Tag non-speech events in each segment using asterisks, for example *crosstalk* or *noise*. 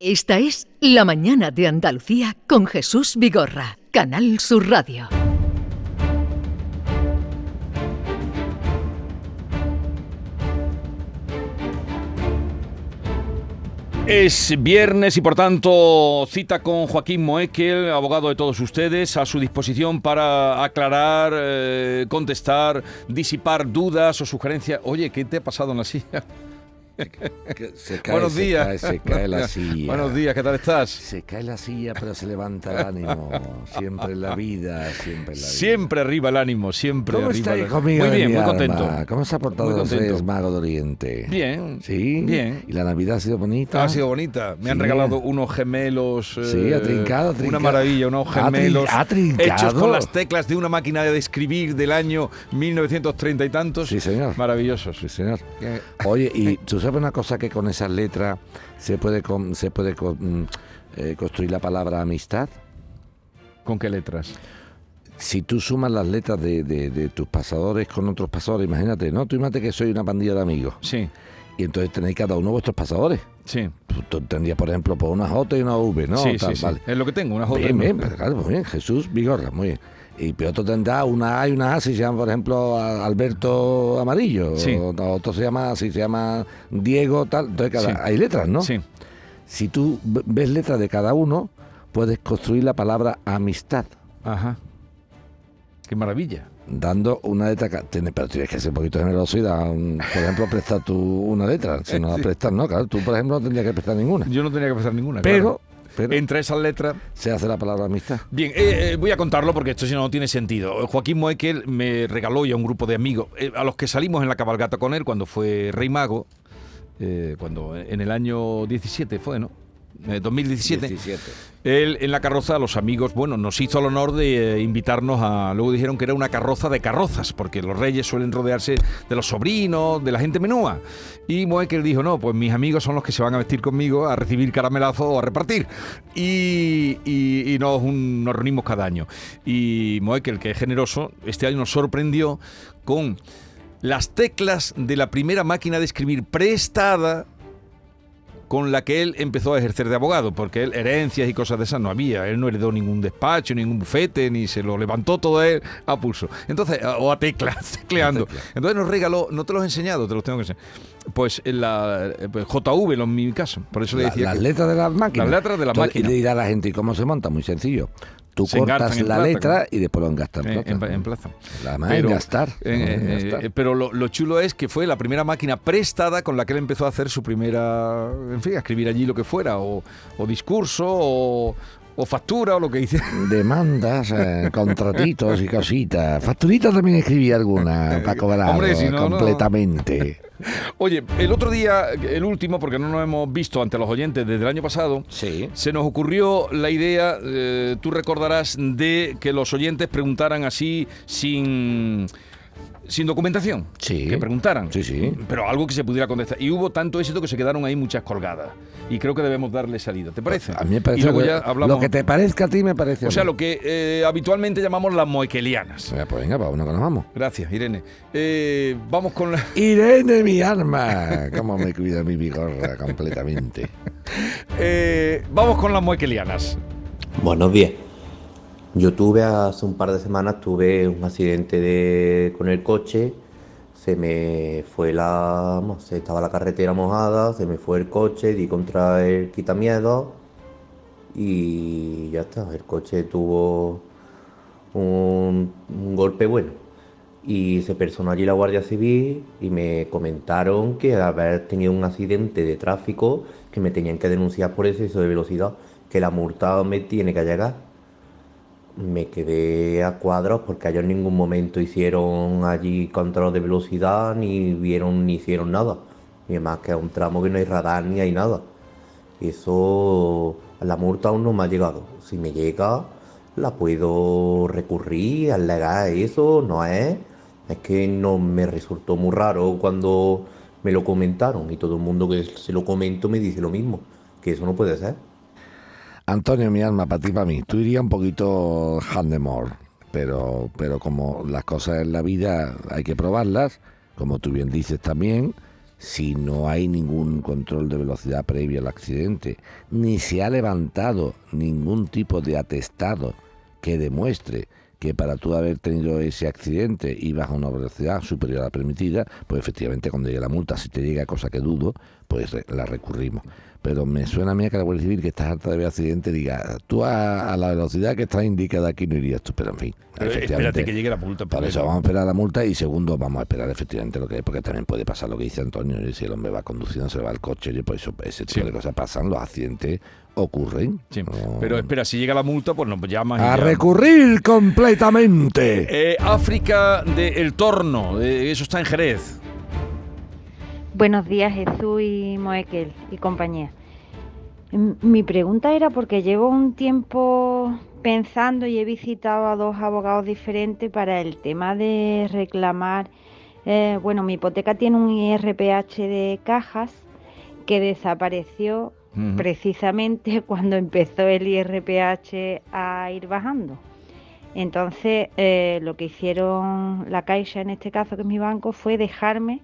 Esta es La Mañana de Andalucía con Jesús Vigorra, Canal Sur Radio. Es viernes y por tanto cita con Joaquín Moekel, abogado de todos ustedes, a su disposición para aclarar, eh, contestar, disipar dudas o sugerencias. Oye, ¿qué te ha pasado en la silla? Se cae, Buenos se días. cae, se cae la *laughs* silla. Buenos días, ¿qué tal estás? Se cae la silla, pero se levanta el ánimo. Siempre en la vida, siempre en la vida. Siempre arriba el ánimo, siempre ¿Cómo arriba. está, hijo mío Muy bien, muy contento. ¿Cómo se ha portado. Reyes Mago de Oriente? Bien. ¿Sí? Bien. ¿Y la Navidad ha sido bonita? Ha sido bonita. Me han regalado unos gemelos. Sí, ha eh, trincado, ha Una trincado. maravilla, unos gemelos. ha trincado. Hechos con las teclas de una máquina de escribir del año 1930 y tantos. Sí, señor. Maravillosos. Sí, señor. Eh, Oye, y tú sabes una cosa que con esas letras se puede con- se puede con- mm, eh, construir la palabra amistad. ¿Con qué letras? Si tú sumas las letras de, de- de tus pasadores con otros pasadores, imagínate, ¿no? Tú imagínate que soy una pandilla de amigos Sí, y entonces tenéis cada uno vuestros pasadores. sí. Tú, tú tendrías, por ejemplo, por una J y una V, ¿no? sí, Tal, sí, sí. vale. Es lo que tengo, una J. Bien, bien, claro, bien. Jesús Vigorra, muy bien. Y pero otro tendrá una A y una A si se llama, por ejemplo, Alberto Amarillo. Sí. O, otro se llama, si se llama Diego, tal. Entonces cada, Sí. hay letras, ¿no? Sí. Si tú ves letras de cada uno, puedes construir la palabra amistad. Ajá. Qué maravilla. Dando una letra, pero tienes que ser un poquito generoso y dar, un- por ejemplo, prestar tú una letra. Si no la *laughs* prestas, no, claro. Tú, por ejemplo, no tendrías que prestar ninguna. Yo no tenía que pasar ninguna. Pero, claro. Pero Entre esas letras. se hace la palabra amistad. Bien, eh, eh, voy a contarlo porque esto si no no tiene sentido. Joaquín Moekel me regaló y a un grupo de amigos, eh, a los que salimos en la cabalgata con él cuando fue Rey Mago, cuando en el año 17 fue, ¿no? Eh, 2017. 17. Él en la carroza, los amigos, bueno, nos hizo el honor de eh, invitarnos a. Luego dijeron que era una carroza de carrozas, porque los reyes suelen rodearse de los sobrinos, de la gente menúa. Y Moekel dijo: No, pues mis amigos son los que se van a vestir conmigo a recibir caramelazo o a repartir. Y, y- y nos, un- nos reunimos cada año. Y Moekel, que es generoso, este año nos sorprendió con las teclas de la primera máquina de escribir prestada con la que él empezó a ejercer de abogado, porque él herencias y cosas de esas no había. Él no heredó ningún despacho, ningún bufete, ni se lo levantó todo él a pulso. Entonces, o a teclas, *laughs* tecleando. Entonces nos regaló, no te los he enseñado, te los tengo que enseñar. Pues en la eh, pues, JV, en mi caso. Por eso le La- decía las que- letras de las máquinas. Las letras de la Entonces, máquina. Y le dirá a la gente, ¿y cómo se monta? Muy sencillo. Tú Se cortas la letra claro. y después lo engastas en eh, plata. en, en plaza. La más en gastar. eh, eh, pero lo, lo chulo es que fue la primera máquina prestada con la que él empezó a hacer su primera, en fin, a escribir allí lo que fuera, o, o discurso, o, o factura, o lo que hiciera. *laughs* Demandas, eh, contratitos y cositas. Facturitas también escribí alguna para cobrar Hombre, si no, no. Oye, el otro día, el último, porque no nos hemos visto ante los oyentes desde el año pasado, Sí. se nos ocurrió la idea, eh, tú recordarás, de que los oyentes preguntaran así sin, sin documentación. Sí. Que preguntaran. Sí, sí. Pero algo que se pudiera contestar. Y hubo tanto éxito que se quedaron ahí muchas colgadas. Y creo que debemos darle salida. ¿Te parece? A mí me parece Y luego que- ya hablamos. lo que te parezca a ti me parece O sea, lo que eh, habitualmente llamamos las moequelianas. Venga, Pues venga, para uno que nos vamos. Gracias, Irene. Eh, vamos con la. *laughs* Irene, mi arma. Cómo me cuida mi vigorra completamente. *laughs* eh, vamos con las moequelianas. Buenos días. Yo tuve hace un par de semanas tuve un accidente de, con el coche. Se me fue la. no sé, estaba la carretera mojada, se me fue el coche, di contra el quitamiedo y ya está. El coche tuvo un, golpe bueno. Y se personó allí la Guardia Civil y me comentaron que haber tenido un accidente de tráfico, que me tenían que denunciar por exceso de velocidad, que la multa me tiene que llegar. Me quedé a cuadros porque ellos en ningún momento hicieron allí control de velocidad, ni vieron ni hicieron nada. Y además que es un tramo que no hay radar ni hay nada. Eso, la multa aún no me ha llegado. Si me llega, la puedo recurrir, alegar eso, no es. Es que no me resultó muy raro cuando me lo comentaron y todo el mundo que se lo comento me dice lo mismo, que eso no puede ser. Antonio, mi alma, para ti, para mí. Tú irías un poquito handemore, pero, pero como las cosas en la vida hay que probarlas, como tú bien dices también, si no hay ningún control de velocidad previo al accidente, ni se ha levantado ningún tipo de atestado que demuestre que para tú haber tenido ese accidente ibas a una velocidad superior a la permitida, pues efectivamente cuando llegue la multa, si te llega cosa que dudo, pues la recurrimos. Pero me suena a mí que la Guardia Civil, que estás harta de ver accidente, diga, tú a, la velocidad que está indicada aquí no irías tú, pero en fin. espérate que llegue la multa. Por eso vamos a esperar la multa y segundo vamos a esperar efectivamente lo que es, porque también puede pasar lo que dice Antonio, si el hombre va conduciendo, se va al coche, y por eso ese tipo de cosas pasan, los accidentes ocurren. Pero espera, si llega la multa, pues nos llamas. A recurrir completamente. Eh, África del Torno, eh, eso está en Jerez. Buenos días Jesús y Moekel y compañía. Mi pregunta era porque llevo un tiempo pensando y he visitado a dos abogados diferentes para el tema de reclamar, eh, bueno, mi hipoteca tiene un IRPH de cajas que desapareció precisamente *laughs* cuando empezó el IRPH a ir bajando. Entonces, eh, lo que hicieron la Caixa, en este caso, que es mi banco, fue dejarme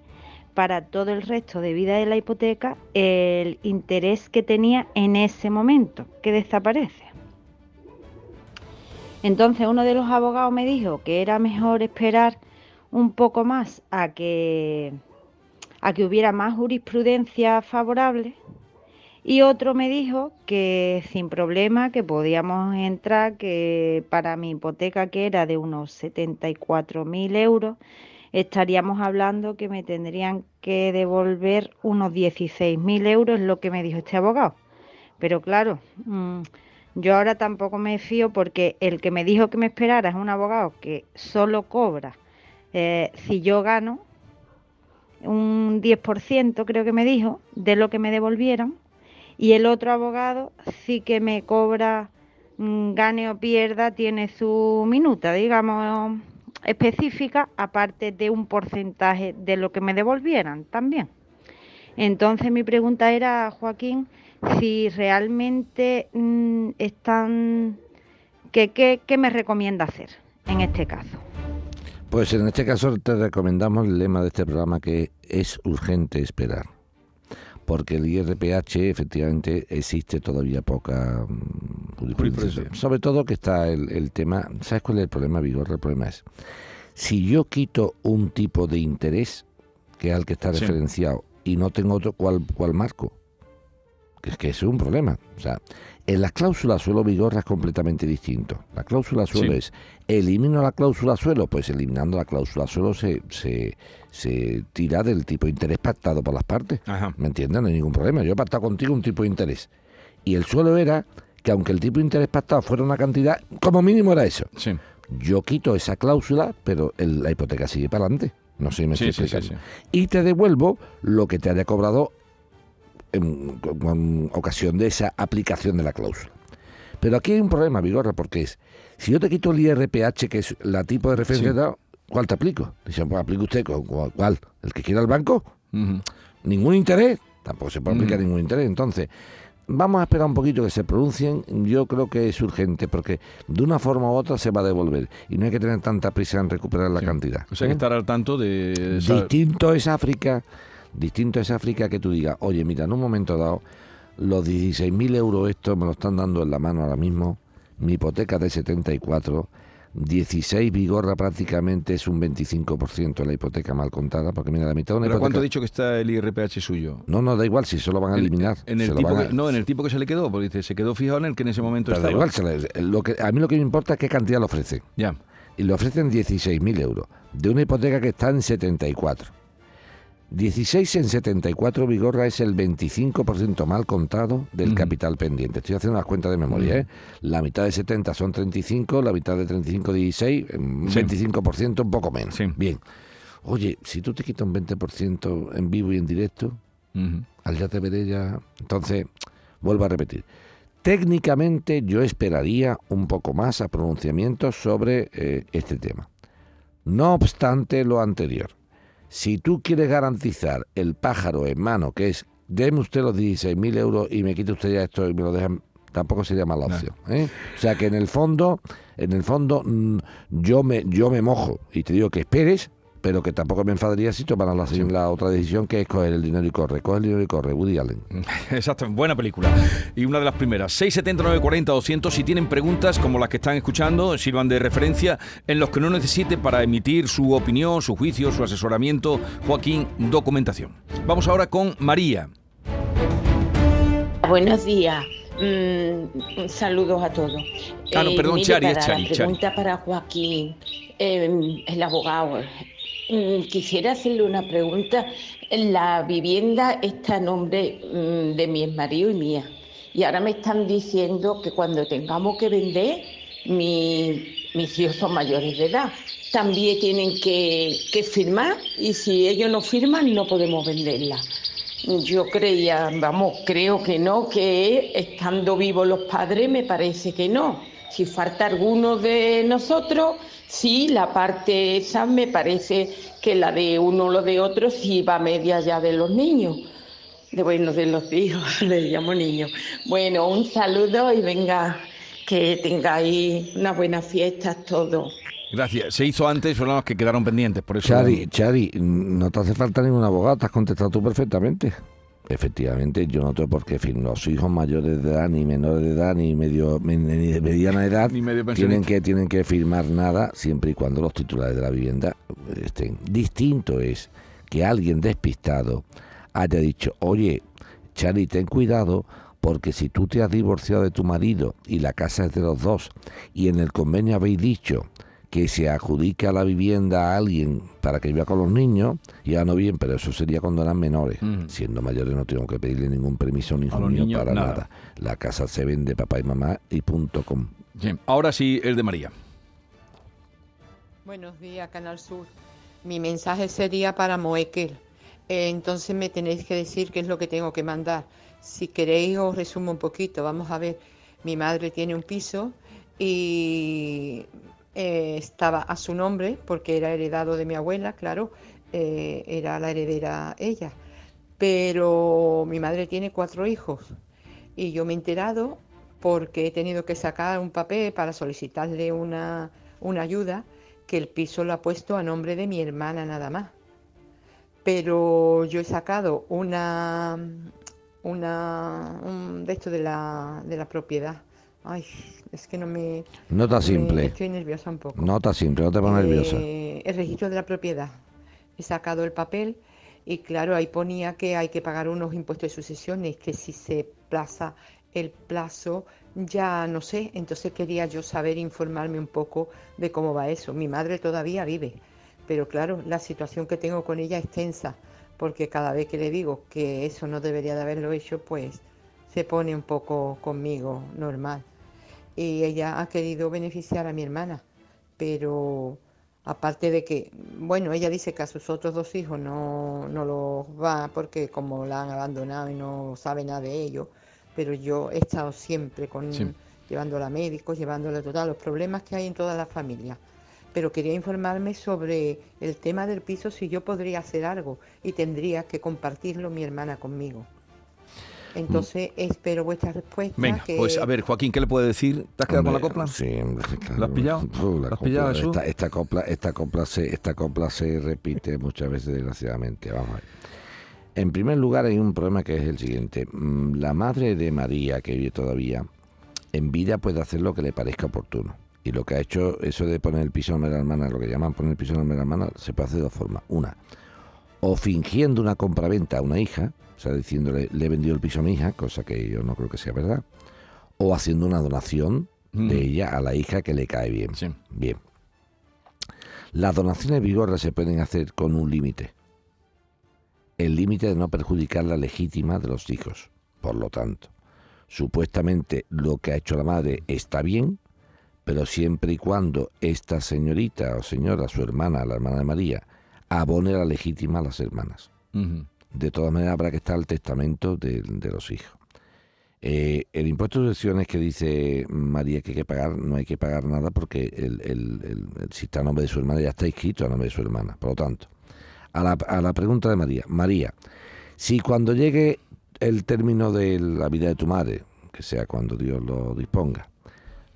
para todo el resto de vida de la hipoteca el interés que tenía en ese momento, que desaparece. Entonces uno de los abogados me dijo que era mejor esperar un poco más a que, a que hubiera más jurisprudencia favorable y otro me dijo que sin problema, que podíamos entrar, que para mi hipoteca, que era de unos 74.000 euros, estaríamos hablando que me tendrían que devolver unos 16.000 euros, lo que me dijo este abogado. Pero claro, mm, yo ahora tampoco me fío porque el que me dijo que me esperara es un abogado que solo cobra eh, si yo gano un 10%, creo que me dijo, de lo que me devolvieron y el otro abogado sí que me cobra, mm, gane o pierda, tiene su minuta, digamos, específica, aparte de un porcentaje de lo que me devolvieran también. Entonces mi pregunta era, Joaquín, si realmente mm, están, ¿qué, qué, qué me recomienda hacer en este caso? Pues en este caso te recomendamos el lema de este programa que es urgente esperar porque el IRPH efectivamente existe todavía poca mm, Sobre todo que está el, tema, ¿sabes cuál es el problema, Vigor? El problema es, si yo quito un tipo de interés, que es al que está referenciado, y no tengo otro, ¿cuál, cuál marco? Es que es un problema. O sea, en las cláuula suelo Vigorra es completamente distinto. La cláusula suelo es, elimino la cláusula suelo, pues eliminando la cláusula suelo se, se, se tira del tipo de interés pactado por las partes. ¿Me entiendes? No hay ningún problema. Yo he pactado contigo un tipo de interés. Y el suelo era que aunque el tipo de interés pactado fuera una cantidad, como mínimo era eso. Yo quito esa cláusula, pero la hipoteca sigue para adelante. No sé si me estoy explicando. y te devuelvo lo que te haya cobrado en, ocasión de esa aplicación de la cláusula. Pero aquí hay un problema, Vigorra, porque es, si yo te quito el IRPH, que es la tipo de referencia, ¿cuál te aplico? Dice, pues aplica usted, ¿cuál? ¿El que quiera el banco? ¿Ningún interés? Tampoco se puede aplicar ningún interés. Entonces, vamos a esperar un poquito que se pronuncien. Yo creo que es urgente porque de una forma u otra se va a devolver y no hay que tener tanta prisa en recuperar la cantidad. O sea, hay que ¿Eh? estar al tanto de... Distinto es África Distinto es África que tú digas, oye, mira, en un momento dado, los 16.000 euros estos me lo están dando en la mano ahora mismo, mi hipoteca de 74, 16 Vigorra prácticamente es un 25% de la hipoteca mal contada, porque mira, la mitad de una ¿Pero cuánto ha dicho que está el IRPH suyo? No, no, da igual, si se lo van a eliminar. En, el tipo no, en el tipo que se le quedó, porque dice, se quedó fijado en el que en ese momento Pero estaba. Da igual, lo que, a mí lo que me importa es qué cantidad le ofrece. Ya. Y le ofrecen 16.000 euros, de una hipoteca que está en 74. 16 en 74 Vigorra es el 25% mal contado del capital pendiente. Estoy haciendo las cuentas de memoria. ¿eh? La mitad de 70 son 35, la mitad de 35, 16, 25%, un poco menos. Bien. Oye, si tú te quitas un 20% en vivo y en directo, al ya te veré ya. Entonces, vuelvo a repetir. Técnicamente yo esperaría un poco más a pronunciamientos sobre eh, este tema. No obstante lo anterior, si tú quieres garantizar el pájaro en mano, que es, déme usted los 16.000 euros y me quite usted ya esto y me lo dejan, tampoco sería mala opción. ¿eh? O sea que en el fondo, en el fondo, mm, yo me, yo me mojo y te digo que esperes, pero que tampoco me enfadaría si tomaran la, la otra decisión que es coger el dinero y corre. Coge el dinero y corre, Woody Allen. *laughs* Exacto, buena película. Y una de las primeras. 679 40 200 Si tienen preguntas como las que están escuchando, sirvan de referencia en los que no necesite para emitir su opinión, su juicio, su asesoramiento. Joaquín, documentación. Vamos ahora con María. Buenos días. Mm, saludos a todos. Ah, no, Eh, perdón, Chari, es para Chari, La Chari. pregunta para Joaquín, eh, el abogado. Mm, Quisiera hacerle una pregunta. La vivienda está a nombre mm, de mi exmarido y mía. Y ahora me están diciendo que cuando tengamos que vender, mi- mis hijos son mayores de edad. También tienen que, que firmar y si ellos no firman no podemos venderla. Yo creía, vamos, creo que no, que estando vivos los padres me parece que no. Si falta alguno de nosotros, sí, la parte esa me parece que la de uno o lo de otro sí va media ya de los niños. De bueno, de los hijos, *laughs* les llamo niños. Bueno, un saludo y venga, que tengáis unas buenas fiestas todos. Gracias. Se hizo antes, son las que quedaron pendientes. Por eso. Chari, Chari, no te hace falta ningún abogado, te has contestado tú perfectamente. Efectivamente, yo no tengo por qué firmar. Los hijos mayores de edad, ni menores de edad, ni medio ni de mediana edad, Ni medio tienen que, tienen que firmar nada siempre y cuando los titulares de la vivienda estén. Distinto es que alguien despistado haya dicho, oye, Chari, ten cuidado porque si tú te has divorciado de tu marido y la casa es de los dos y en el convenio habéis dicho que se adjudica la vivienda a alguien para que viva con los niños, ya no bien, pero eso sería cuando eran menores. Mm. Siendo mayores no tengo que pedirle ningún permiso ni niño para nada. nada. La casa se vende papá y mamá y punto com. Bien, Ahora sí, el de María. Buenos días, Canal Sur. Mi mensaje sería para Moekel. Eh, entonces me tenéis que decir qué es lo que tengo que mandar. Si queréis os resumo un poquito. Vamos a ver. Mi madre tiene un piso y eh, estaba a su nombre porque era heredado de mi abuela, claro. eh, era la heredera ella. Pero mi madre tiene cuatro hijos y yo me he enterado porque he tenido que sacar un papel para solicitarle una, una ayuda que el piso lo ha puesto a nombre de mi hermana nada más. Pero yo he sacado una, una un de esto de la, de la propiedad. Ay, es que no me... Nota me- simple. estoy nerviosa un poco. Nota simple, no te nerviosa. Eh, el registro de la propiedad. He sacado el papel y claro, ahí ponía que hay que pagar unos impuestos de sucesiones, que si se plaza el plazo, ya no sé. Entonces quería yo saber, informarme un poco de cómo va eso. Mi madre todavía vive, pero claro, la situación que tengo con ella es tensa, porque cada vez que le digo que eso no debería de haberlo hecho, pues se pone un poco conmigo normal. Y ella ha querido beneficiar a mi hermana, pero aparte de que, bueno, ella dice que a sus otros dos hijos no, no los va porque como la han abandonado y no sabe nada de ellos, pero yo he estado siempre con Sí. llevándola a médicos, llevándola a total, los problemas que hay en toda la familia. Pero quería informarme sobre el tema del piso, si yo podría hacer algo y tendría que compartirlo mi hermana conmigo. Entonces espero vuestra respuesta. Venga, que- pues a ver, Joaquín, ¿qué le puede decir? ¿Te has quedado con la copla? Sí, hombre, claro. ¿Lo has pillado? *laughs* Uh, la ¿Lo has copla, pillado, esta, esta copla, esta copla se, esta copla se repite muchas veces desgraciadamente. Vamos a ver. En primer lugar hay un problema que es el siguiente. Mm, La madre de María, que vive todavía, en vida puede hacer lo que le parezca oportuno. Y lo que ha hecho eso de poner el piso de la hermana, lo que llaman poner el piso de la hermana, se puede hacer de dos formas. Una, o fingiendo una compraventa a una hija, o sea, diciéndole, le he vendido el piso a mi hija, cosa que yo no creo que sea verdad, o haciendo una donación Mm. de ella a la hija que le cae bien. Sí. Bien. Las donaciones vigorras se pueden hacer con un límite. El límite de no perjudicar la legítima de los hijos. Por lo tanto, supuestamente lo que ha hecho la madre está bien, pero siempre y cuando esta señorita o señora, su hermana, la hermana de María, abone la legítima a las hermanas. De todas maneras, habrá que estar el testamento de, de los hijos. Eh, el impuesto de sucesiones que dice María que hay que pagar, no hay que pagar nada porque el, el- el- el- si está a nombre de su hermana ya está inscrito a nombre de su hermana. Por lo tanto, a la, a la pregunta de María. María, si cuando llegue el término de la vida de tu madre, que sea cuando Dios lo disponga,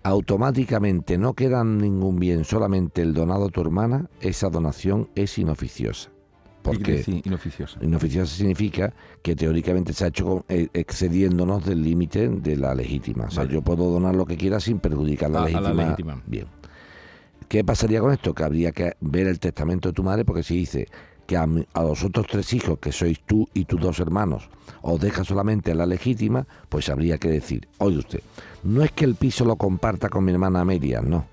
automáticamente no queda ningún bien, solamente el donado a tu hermana, esa donación es inoficiosa. Porque Sí, inoficiosa. inoficiosa significa que teóricamente se ha hecho con- eh, excediéndonos del límite de la legítima. O sea, Vale. yo puedo donar lo que quiera sin perjudicar la A- a legítima. la legítima. Bien. ¿Qué pasaría con esto? Que habría que ver el testamento de tu madre porque si dice que a, a los otros tres hijos, que sois tú y tus dos hermanos, os deja solamente a la legítima, pues habría que decir, oye usted, no es que el piso lo comparta con mi hermana Amelia, no.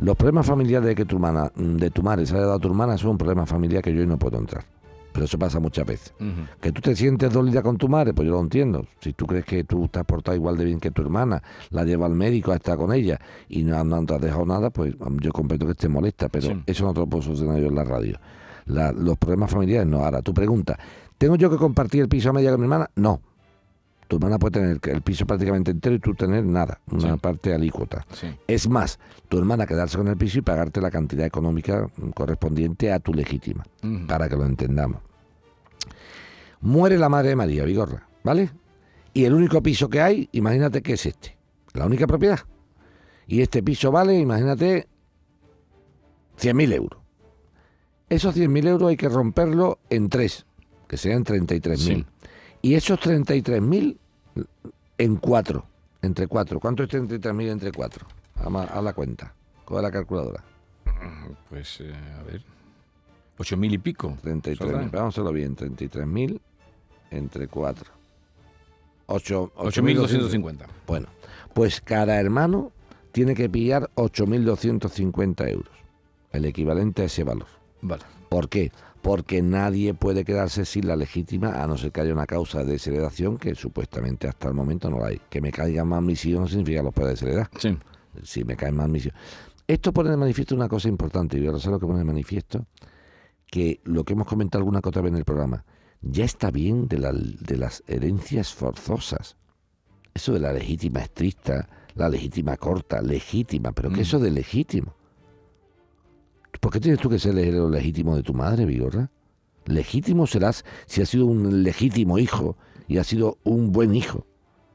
Los problemas familiares de que tu hermana, de tu madre se haya dado a tu hermana son un problema familiar que yo hoy no puedo entrar. Pero eso pasa muchas veces. Que tú te sientes dolida con tu madre, pues yo lo entiendo. Si tú crees que tú te has portado igual de bien que tu hermana, la lleva al médico, está con ella y no, no te has dejado nada, pues yo comprendo que esté molesta, pero Sí. eso no te lo puedo solucionar yo en la radio. La- los problemas familiares no. Ahora, tú preguntas, ¿tengo yo que compartir el piso a media con mi hermana? No. Tu hermana puede tener el piso prácticamente entero y tú tener nada, una Sí. parte alícuota. Sí. Es más, tu hermana quedarse con el piso y pagarte la cantidad económica correspondiente a tu legítima para que lo entendamos. Muere la madre de María Vigorra, ¿vale? Y el único piso que hay, imagínate que es este, la única propiedad. Y este piso vale, imagínate, 100.000 euros. Esos 100.000 euros hay que romperlo en tres, que sean 33.000. Sí. Y esos 33.000 en cuatro, entre cuatro. ¿Cuánto es 33.000 entre cuatro? A la cuenta, con la calculadora. Pues, eh, a ver. Ocho mil y pico. 33.000, ¿Saldrá? vamos a hacerlo bien, 33.000 entre 4. 8, 8.250. Bueno, pues cada hermano tiene que pillar 8.250 euros, el equivalente a ese valor. Vale. ¿Por qué? Porque nadie puede quedarse sin la legítima a no ser que haya una causa de desheredación que supuestamente hasta el momento no la hay. Que me caigan más mis hijos no significa que los pueda desheredar. Sí. Si me caen más mis hijos. Esto pone de manifiesto una cosa importante, y ahora sé lo que pone de manifiesto, que lo que hemos comentado alguna que otra vez en el programa, ya está bien de, la- de las herencias forzosas. Eso de la legítima estricta, la legítima corta, legítima, pero ¿qué Mm. es eso de legítimo? ¿Por qué tienes tú que ser el legítimo de tu madre, Vigorra? Legítimo serás si has sido un legítimo hijo y has sido un buen hijo.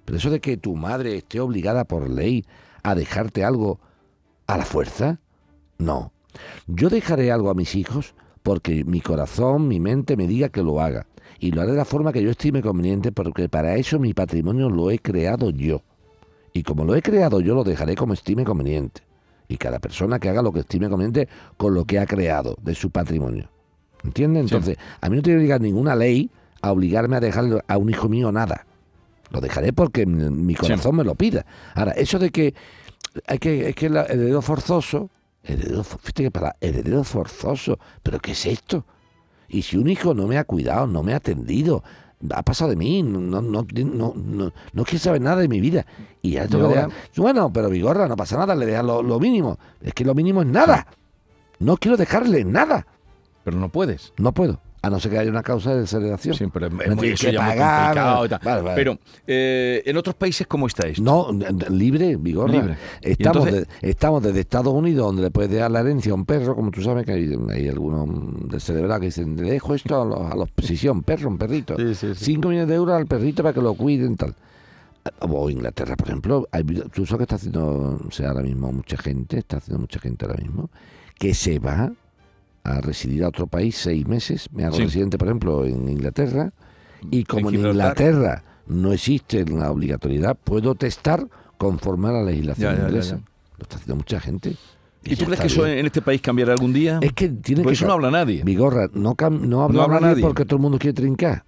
Pero eso de que tu madre esté obligada por ley a dejarte algo a la fuerza, no. Yo dejaré algo a mis hijos porque mi corazón, mi mente me diga que lo haga. Y lo haré de la forma que yo estime conveniente porque para eso mi patrimonio lo he creado yo. Y como lo he creado yo, lo dejaré como estime conveniente. Y cada persona que haga lo que estime conveniente con lo que ha creado de su patrimonio. ¿Entiendes? Sí. Entonces, a mí no tiene que llegar ninguna ley a obligarme a dejarle a un hijo mío nada. Lo dejaré porque mi corazón me lo pida. Ahora, eso de que hay que es que el heredero forzoso, heredero, fíjate que para heredero forzoso, pero ¿qué es esto? Y si un hijo no me ha cuidado, no me ha atendido, ha pasado de mí, no, no, no, no, no, quiere saber nada de mi vida. Y ya tengo que Bueno, pero Vigorra, no pasa nada, le dejas lo, lo mínimo. Es que lo mínimo es nada. No quiero dejarle nada. Pero no puedes. No puedo. A no ser que haya una causa de desheredación. Sí, pero es, muy, eso que ya muy pagar, complicado vale, vale. Pero eh, en otros países, ¿cómo está esto? No, libre, Vigorra. Libre. Estamos, entonces- de- estamos desde Estados Unidos, donde le puedes dejar la herencia a un perro, como tú sabes que hay, hay algunos de celebrar que dicen, le dejo esto a los, a los *laughs* sí, sí, a un perro, un perrito. Sí, sí, sí. 5 millones de euros al perrito para que lo cuiden, tal. O Inglaterra, por ejemplo, hay, tú sabes que está haciendo, o sea, ahora mismo mucha gente, está haciendo mucha gente ahora mismo, que se va a residir a otro país seis meses. Me hago Sí. residente, por ejemplo, en Inglaterra, y como en. Inglaterra no existe la obligatoriedad, puedo testar conforme a la legislación Ya, ya, ya, inglesa. ya. Lo está haciendo mucha gente. ¿Y tú ya crees que eso bien. en este país cambiará algún día? Es que tiene que eso no habla nadie. Vigorra, no, no habla, No habla nadie, nadie. porque todo el mundo quiere trincar.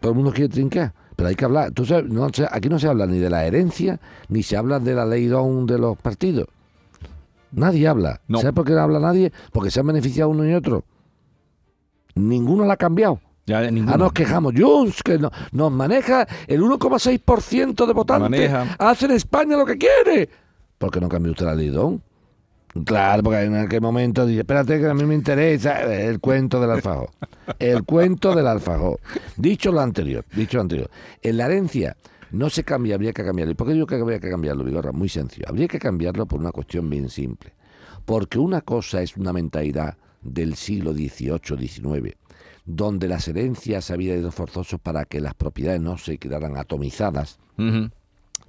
Todo el mundo quiere trincar. Pero hay que hablar. Tú sabes, no aquí no se habla ni de la herencia, ni se habla de la ley DON de los partidos. Nadie habla. No. ¿Sabes por qué no habla nadie? Porque se han beneficiado uno y otro. Ninguno la ha cambiado. Ya, ninguno. Ah, nos quejamos. Junts, que no- nos maneja el 1,6% de votantes. Maneja. Hace en España lo que quiere. ¿Por qué no cambió usted la ley DON? Claro, porque en aquel momento dice, espérate que a mí me interesa el cuento del alfajor. El cuento del alfajor. Dicho lo anterior, dicho lo anterior. En la herencia no se cambia, habría que cambiarlo. ¿Y por qué digo que habría que cambiarlo, Vigorra? Muy sencillo. Habría que cambiarlo por una cuestión bien simple. Porque una cosa es una mentalidad del siglo XVIII, XIX, donde las herencias habían ido forzosos para que las propiedades no se quedaran atomizadas. Ujú.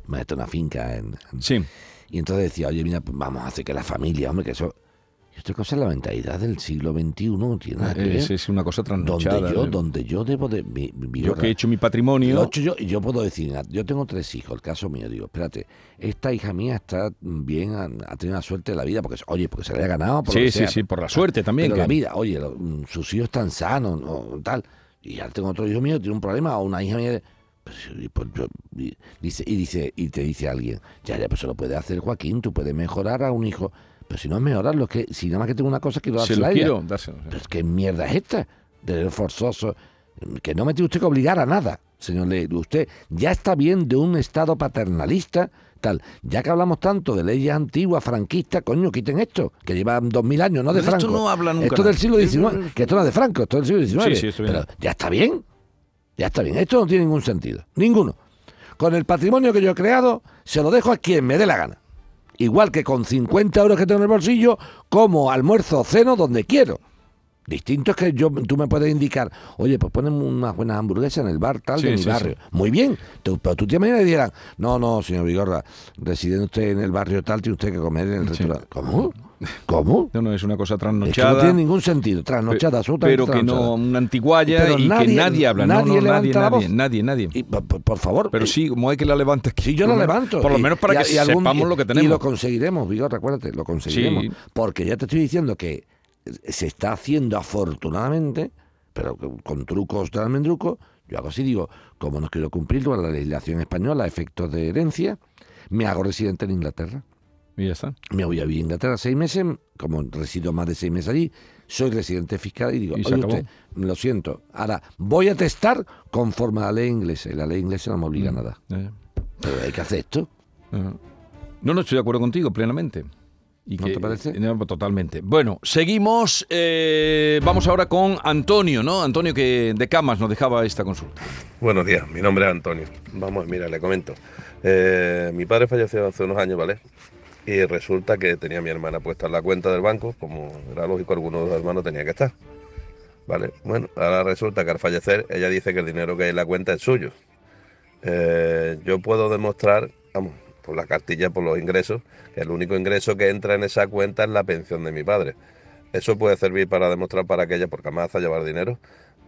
Imagínate una finca en, en- Sí. Y entonces decía, oye, mira, pues vamos a hacer que la familia, hombre, que eso... Y Esta cosa es la mentalidad del siglo XXI, tiene que. Es, es una cosa trasnochada. donde yo, donde yo debo de... mi- mi- Yo que he hecho mi lo patrimonio. he hecho yo, puedo decir, yo tengo tres hijos, el caso mío, digo, espérate, esta hija mía está bien, ha, ha tenido la suerte de la vida, porque, oye, porque se le haya ganado, por lo Sí, sí, sea, sí, por la suerte también. pero que- la vida, oye, lo- mm, sus hijos están sanos, no, tal. Y ya tengo otro hijo mío, tiene un problema, o una hija mía. de- pues, y, pues, yo- y dice, y dice, y te dice alguien, ya, ya, pues se lo puede hacer Joaquín, tú puedes mejorar a un hijo. Pero si no es mejorarlo, que si nada más que tengo una cosa, quiero Se dársela lo a ella. quiero dárselo. Pero es que mierda es esta, de forzoso. Que no me tiene usted que obligar a nada, señor Ley. Usted ya está bien de un Estado paternalista, tal. Ya que hablamos tanto de leyes antiguas, franquistas, coño, quiten esto, que llevan dos mil años, no de De esto Franco. no habla nunca Esto del siglo XIX, que esto no es de Franco, esto es del siglo XIX. Sí, sí, esto. Pero ya está bien, ya está bien. Esto no tiene ningún sentido, ninguno. Con el patrimonio que yo he creado, se lo dejo a quien me dé la gana. Igual que con 50 euros que tengo en el bolsillo, como almuerzo o ceno donde quiero. Distinto es que yo, tú me puedes indicar, oye, pues ponen unas buenas hamburguesas en el bar tal Sí, de mi sí, barrio. Muy bien, tú- pero tú te imaginas que dirán, no, no, señor Vigorra, reside usted en el barrio tal, tiene usted que comer en el restaurante. ¿Cómo? ¿Cómo? No, no, es una cosa Es que trasnochada. no tiene ningún sentido, trasnochada, absolutamente pero que no, una antiguaya Pero y que nadie- nadie habla. nadie no, no, nadie, la nadie, voz. nadie, nadie. Y, por, favor. Pero sí, como hay que la levanta. Sí, yo la menos- levanto. Por lo Y- menos para y- que y algún- sepamos lo que Y tenemos. lo conseguiremos, Vigor, acuérdate, lo conseguiremos. Sí. Porque ya te estoy diciendo que se está haciendo afortunadamente, pero con- trucos de almendruco, yo hago así, digo, como no quiero cumplir con la legislación española a efectos de herencia, me hago residente en Inglaterra. Y ya está. Me voy a vivir a Inglaterra seis meses, como resido más de seis meses allí, soy residente fiscal y digo, Y se oye acabó. usted, lo siento, ahora voy a testar conforme a la ley inglesa, y la ley inglesa no me obliga a nada. Eh, Pero hay que hacer esto. No, no, estoy de acuerdo contigo plenamente. Y ¿No te parece? No, totalmente. Bueno, seguimos. eh, vamos ahora con Antonio, ¿no? Antonio que de Camas nos dejaba esta consulta. Buenos días, mi nombre es Antonio. Vamos, mira, le comento. Eh, mi padre falleció hace unos años, ¿vale? Y resulta que tenía mi hermana puesta en la cuenta del banco, como era lógico, alguno de los hermanos tenía que estar. ¿Vale? Bueno, ahora resulta que al fallecer ella dice que el dinero que hay en la cuenta es suyo. Eh, yo puedo demostrar, vamos, por la cartilla, por los ingresos, que el único ingreso que entra en esa cuenta es la pensión de mi padre. ¿Eso puede servir para demostrar para que ella, porque amenaza llevar dinero,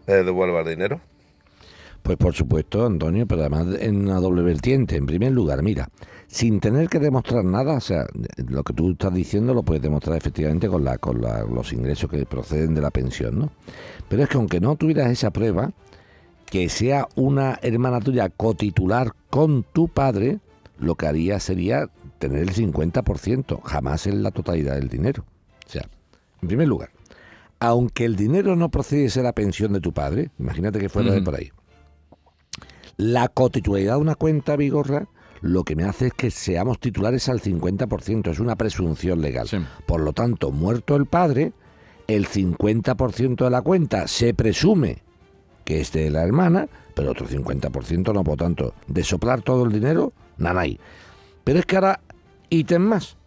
eh, devuelva el dinero? Pues por supuesto, Antonio, pero además en una doble vertiente. En primer lugar, mira, sin tener que demostrar nada, o sea, lo que tú estás diciendo lo puedes demostrar efectivamente con, la, con la- los ingresos que proceden de la pensión, ¿no? Pero es que aunque no tuvieras esa prueba, que sea una hermana tuya cotitular con tu padre, lo que haría sería tener el 50%, jamás en la totalidad del dinero. O sea, en primer lugar, aunque el dinero no procediese de la pensión de tu padre, imagínate que fuera de por ahí, la cotitularidad de una cuenta, Vigorra, lo que me hace es que seamos titulares al 50%, es una presunción legal. Sí. Por lo tanto, muerto el padre, el 50% de la cuenta se presume que es de la hermana, pero otro 50% no, por tanto, de soplar todo el dinero, nanay. Pero es que ahora, ítem más.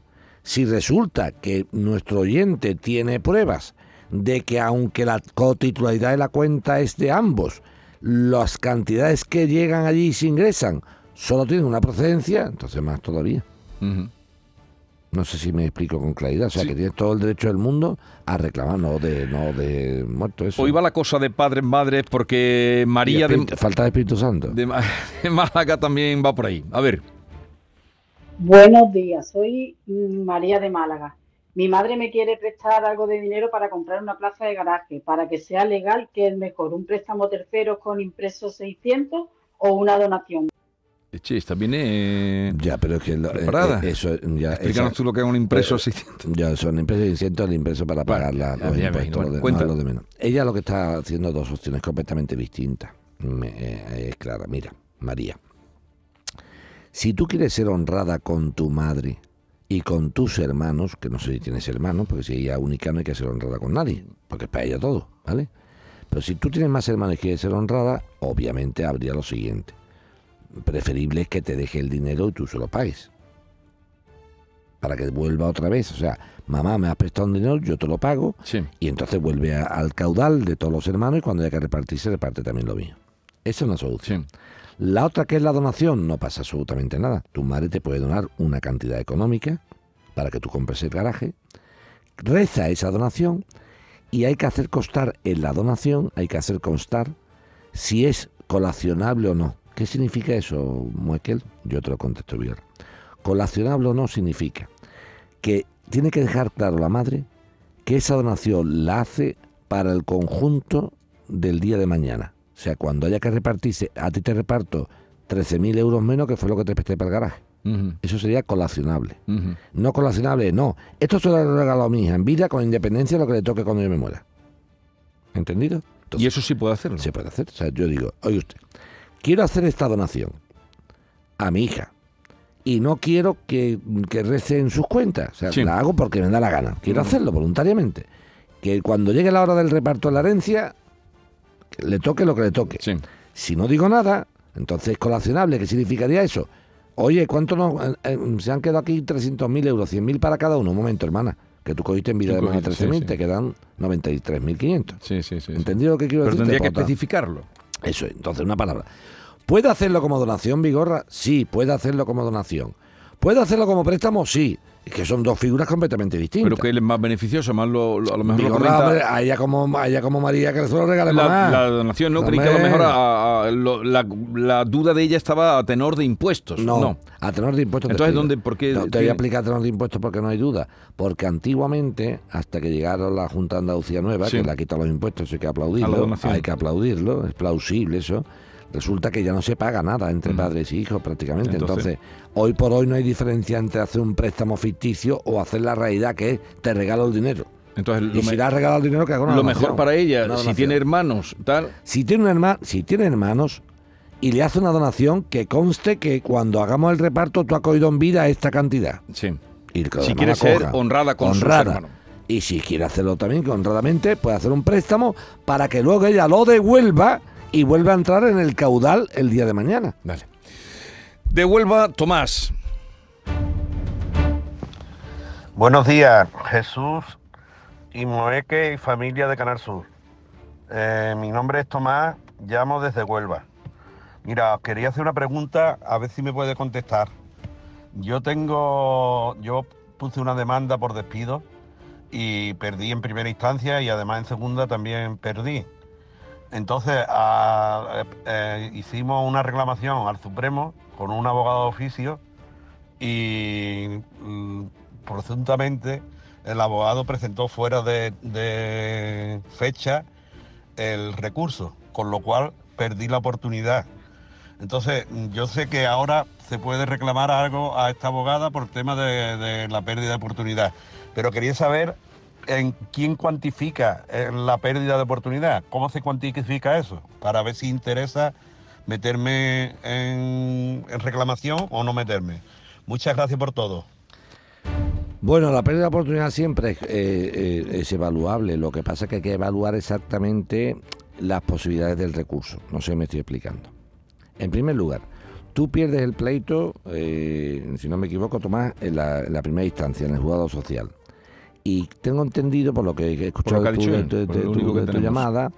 Si resulta que nuestro oyente tiene pruebas de que aunque la cotitularidad de la cuenta es de ambos, las cantidades que llegan allí y se ingresan solo tienen una procedencia, entonces más todavía. No sé si me explico con claridad. O sea, Sí. que tienes todo el derecho del mundo a reclamar, no de, no de muerto eso. Hoy va la cosa de padres, madres, porque María de, Falta de Espíritu Santo. *laughs* de Málaga también va por ahí. A ver. Buenos días, soy María de Málaga. Mi madre me quiere prestar algo de dinero para comprar una plaza de garaje. Para que sea legal, ¿qué es mejor? ¿Un préstamo tercero con impreso 600 o una donación? Che, esta viene. Ya, pero es que lo- eh, eh, eso ya Explícanos esa- tú lo que es un impreso 600. *laughs* Ya son impresos y cientos el impreso para Bueno, pagar la- los impuestos, lo de, lo menos. Ella lo que está haciendo dos opciones completamente distintas. Eh, es clara. Mira, María, si tú quieres ser honrada con tu madre y con tus hermanos, que no sé si tienes hermanos, porque si ella es única no hay que ser honrada con nadie, porque es para ella todo, ¿vale? Pero si tú tienes más hermanos y quieres ser honrada, obviamente habría lo siguiente. Preferible es que te deje el dinero y tú se lo pagues. Para que vuelva otra vez. O sea, mamá, me has prestado un dinero, yo te lo pago. Sí. Y entonces vuelve a- al caudal de todos los hermanos y cuando haya que repartir, se reparte también lo mío. Esa es una solución. La otra que es la donación, no pasa absolutamente nada. Tu madre te puede donar una cantidad económica para que tú compres el garaje, reza esa donación y hay que hacer constar en la donación, hay que hacer constar si es colacionable o no. ¿Qué significa eso, Muekel? Yo te lo contesto bien. Colacionable o no significa que tiene que dejar claro la madre que esa donación la hace para el conjunto del día de mañana. O sea, cuando haya que repartirse, a ti te reparto 13.000 euros menos que fue lo que te presté para el garaje. Eso sería colacionable. No colacionable, no. Esto se lo he regalado a mi hija en vida con independencia de lo que le toque cuando yo me muera. ¿Entendido? y eso sí puede hacerlo. Se puede hacer. O sea, yo digo, oye usted, quiero hacer esta donación a mi hija y no quiero que, que rece en sus cuentas. O sea, la hago porque me da la gana. Quiero hacerlo voluntariamente. Que cuando llegue la hora del reparto de la herencia, le toque lo que le toque. Si no digo nada, entonces colacionable. ¿Qué significaría eso? Oye, ¿cuánto nos, eh, eh, se han quedado aquí 300.000 euros, 100.000 para cada uno? Un momento, hermana, que tú cogiste en vida de más 13.000, te quedan 93.500. Sí, sí, sí. ¿Entendido lo que quiero decir? Pero tendría que especificarlo. Eso, entonces una palabra. ¿Puede hacerlo como donación, Vigorra? Sí, puede hacerlo como donación. ¿Puede hacerlo como préstamo? Sí. Es que son dos figuras completamente distintas. Pero que él es más beneficioso, más lo, a lo mejor lo comenta... a ella como, a ella como María que se lo regale la, más. La donación, ¿no? Creí que a lo mejor a, a, lo, la, la, duda de ella estaba a tenor de impuestos. No, no. a tenor de impuestos. Entonces, ¿dónde, por qué? No, te voy a explicar a tenor de impuestos porque no hay duda. Porque antiguamente, hasta que llegaron la Junta de Andalucía Nueva, sí. que le ha quitado los impuestos, hay que aplaudirlo. Hay que aplaudirlo, es plausible eso resulta que ya no se paga nada entre padres y hijos prácticamente. Entonces, hoy por hoy no hay diferencia entre hacer un préstamo ficticio o hacer la realidad que es te regalo el dinero. Entonces, y si le has regalado el dinero, que haga una Lo donación, mejor para ella, si tiene hermanos, tal. Si tiene, un hermano, si tiene hermanos y le hace una donación, que conste que cuando hagamos el reparto tú has cogido en vida esta cantidad. Sí. Y si quiere ser honrada con honrada. sus hermanos. Y si quiere hacerlo también, honradamente, puede hacer un préstamo para que luego ella lo devuelva y vuelve a entrar en el caudal el día de mañana. Vale. Devuelva Tomás. Buenos días, Jesús y Moeque y familia de Canal Sur. Eh, mi nombre es Tomás, llamo desde Huelva. Mira, os quería hacer una pregunta, a ver si me puede contestar. Yo tengo, yo puse una demanda por despido y perdí en primera instancia y además en segunda también perdí. Entonces a, eh, hicimos una reclamación al Supremo con un abogado de oficio y mm, presuntamente el abogado presentó fuera de, fecha el recurso, con lo cual perdí la oportunidad. Entonces yo sé que ahora se puede reclamar algo a esta abogada por tema de la pérdida de oportunidad, pero quería saber en quién cuantifica la pérdida de oportunidad, cómo se cuantifica eso, para ver si interesa meterme en, reclamación o no meterme. Muchas gracias por todo. Bueno, la pérdida de oportunidad siempre es, eh, eh, es, evaluable. Lo que pasa es que hay que evaluar exactamente las posibilidades del recurso. No sé si me estoy explicando. En primer lugar, tú pierdes el pleito, eh, si no me equivoco, Tomás, en la, en la primera instancia, en el juzgado social y tengo entendido, por lo que he escuchado de, tu, llamada,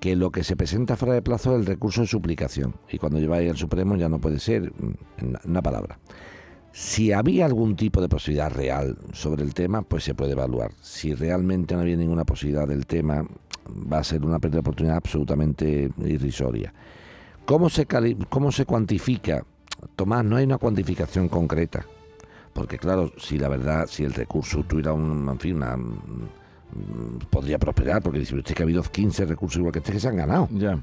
que lo que se presenta fuera de plazo es el recurso de suplicación. Y cuando lleváis al Supremo ya no puede ser en una palabra. Si había algún tipo de posibilidad real sobre el tema, pues se puede evaluar. Si realmente no había ninguna posibilidad del tema, va a ser una pérdida de oportunidad absolutamente irrisoria. ¿Cómo se, cómo se cuantifica? Tomás, no hay una cuantificación concreta porque claro, si la verdad, si el recurso tuviera un, en fin, una, podría prosperar, porque dice usted que ha habido 15 recursos igual que este que se han ganado. Ya.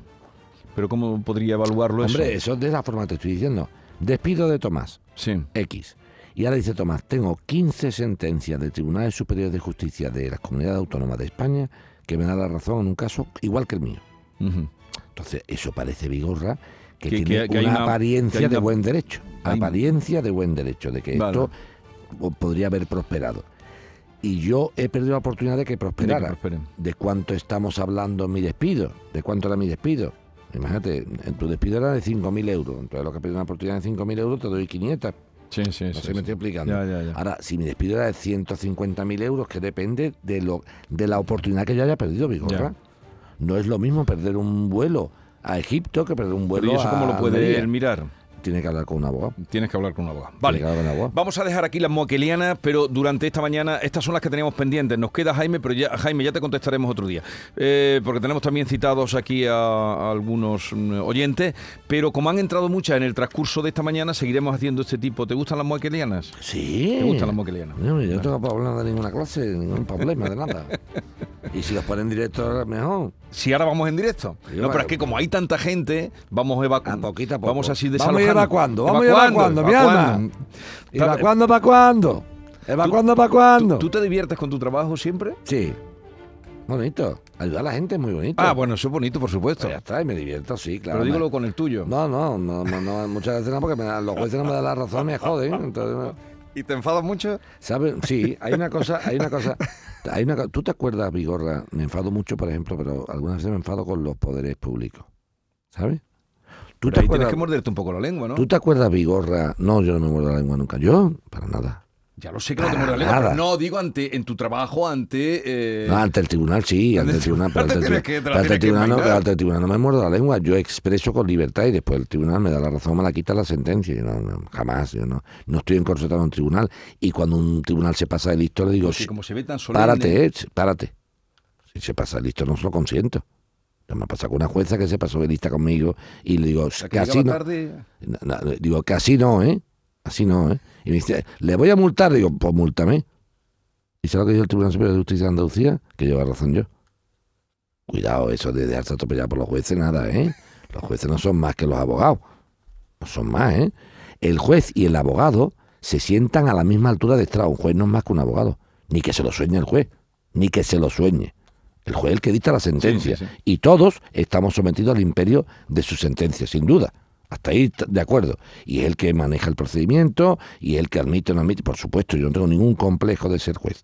Pero ¿cómo podría evaluarlo Hombre, eso? eso de esa forma te estoy diciendo. Despido de Tomás. Sí. X. Y ahora dice Tomás, tengo 15 sentencias de Tribunales Superiores de Justicia de las Comunidades Autónomas de España que me da la razón en un caso igual que el mío. Uh -huh. Entonces, eso parece Vigorra que, que tiene que, que una, una, apariencia una, de buen derecho. Apariencia de buen derecho, de que vale. esto podría haber prosperado. Y yo he perdido la oportunidad de que prosperara. De, ¿De cuánto estamos hablando en mi despido? ¿De cuánto era mi despido? Imagínate, en tu despido era de 5.000 euros. Entonces, lo que perdí una oportunidad de 5.000 euros, te doy 500. Sí, sí, no sí, sí. me estoy explicando. Ya, ya, ya. Ahora, si mi despido era de 150.000 euros, que depende de lo de la oportunidad que yo haya perdido, Vigorra. No es lo mismo perder un vuelo a Egipto que perdió un vuelo. Pero ¿y eso cómo a lo puede mirar? Tiene que hablar con un abogado. Tienes que hablar con un abogado. Vale. que hablar con un abogado. Vamos a dejar aquí las moquelianas, pero durante esta mañana, estas son las que teníamos pendientes. Nos queda Jaime, pero ya, Jaime, ya te contestaremos otro día. Eh, porque tenemos también citados aquí a, a algunos mm, oyentes, pero como han entrado muchas en el transcurso de esta mañana, seguiremos haciendo este tipo. ¿Te gustan las moquelianas? Sí. ¿Te gustan las moquelianas? No, yo no tengo problema de ninguna clase, ningún problema de nada. *laughs* y si los ponen en directo, mejor. Si ahora vamos en directo. Sí, no, pero es que como hay tanta gente, vamos evacuando. A poquito a poco. Vamos así Vamos a ir desalojando. evacuando, vamos a ir evacuando, mi alma. ¿Evacuando para cuándo? ¿Evacuando para ¿Tú, cuándo? tú te diviertes con tu trabajo siempre? Sí. Bonito. Ayudar a la gente es muy bonito. Ah, bueno, eso es bonito, por supuesto. Pues ya está, y me divierto, sí, claro. pero dígalo me- con el tuyo. No, no, no, no, muchas veces no, porque me da- los jueces no me dan la razón, me joden. Entonces. ¿Y te enfadas mucho? ¿Sabes? Sí, hay una cosa, hay una cosa, hay una, ¿tú te acuerdas, Vigorra? Me enfado mucho, por ejemplo, pero algunas veces me enfado con los poderes públicos, ¿sabes? ¿Tú Pero te ahí tienes acuerdas? que morderte un poco la lengua, ¿no? ¿Tú te acuerdas, Vigorra? No, yo no me muerdo la lengua nunca. Yo, para nada. Ya lo sé que no te Para muerde la lengua, nada. pero no, digo ante, en tu trabajo ante... eh, No, ante el tribunal sí, *laughs* ante el tribunal, pero Te ante el, que- ante el tribunal no, pero ante el tribunal no me muerdo la lengua. Yo expreso con libertad y después el tribunal me da la razón, me la quita la sentencia. Yo no, no, jamás, yo no, no estoy encorsetado en un tribunal. Y cuando un tribunal se pasa de listo, le digo, porque "Shh, como se ve tan solemne... párate, eh, párate. Si se pasa de listo, no se lo consiento. Me pasa con una jueza que se pasó de lista conmigo y le digo, llegaba no. tarde... No, digo, así no, ¿eh? Así no, ¿eh? Y me dice, ¿le voy a multar? Digo, pues múltame. ¿Y sabe lo que dijo el Tribunal Superior de Justicia de Andalucía? Que lleva razón yo. Cuidado, eso de dejarse atropellar por los jueces, nada, ¿eh? Los jueces no son más que los abogados. No son más, ¿eh? El juez y el abogado se sientan a la misma altura de estrado. Un juez no es más que un abogado. Ni que se lo sueñe el juez. Ni que se lo sueñe. El juez es el que dicta la sentencia. Sí, sí, sí. Y todos estamos sometidos al imperio de su sentencia, sin duda. Hasta ahí de acuerdo. Y es el que maneja el procedimiento y es el que admite o no admite. Por supuesto, yo no tengo ningún complejo de ser juez.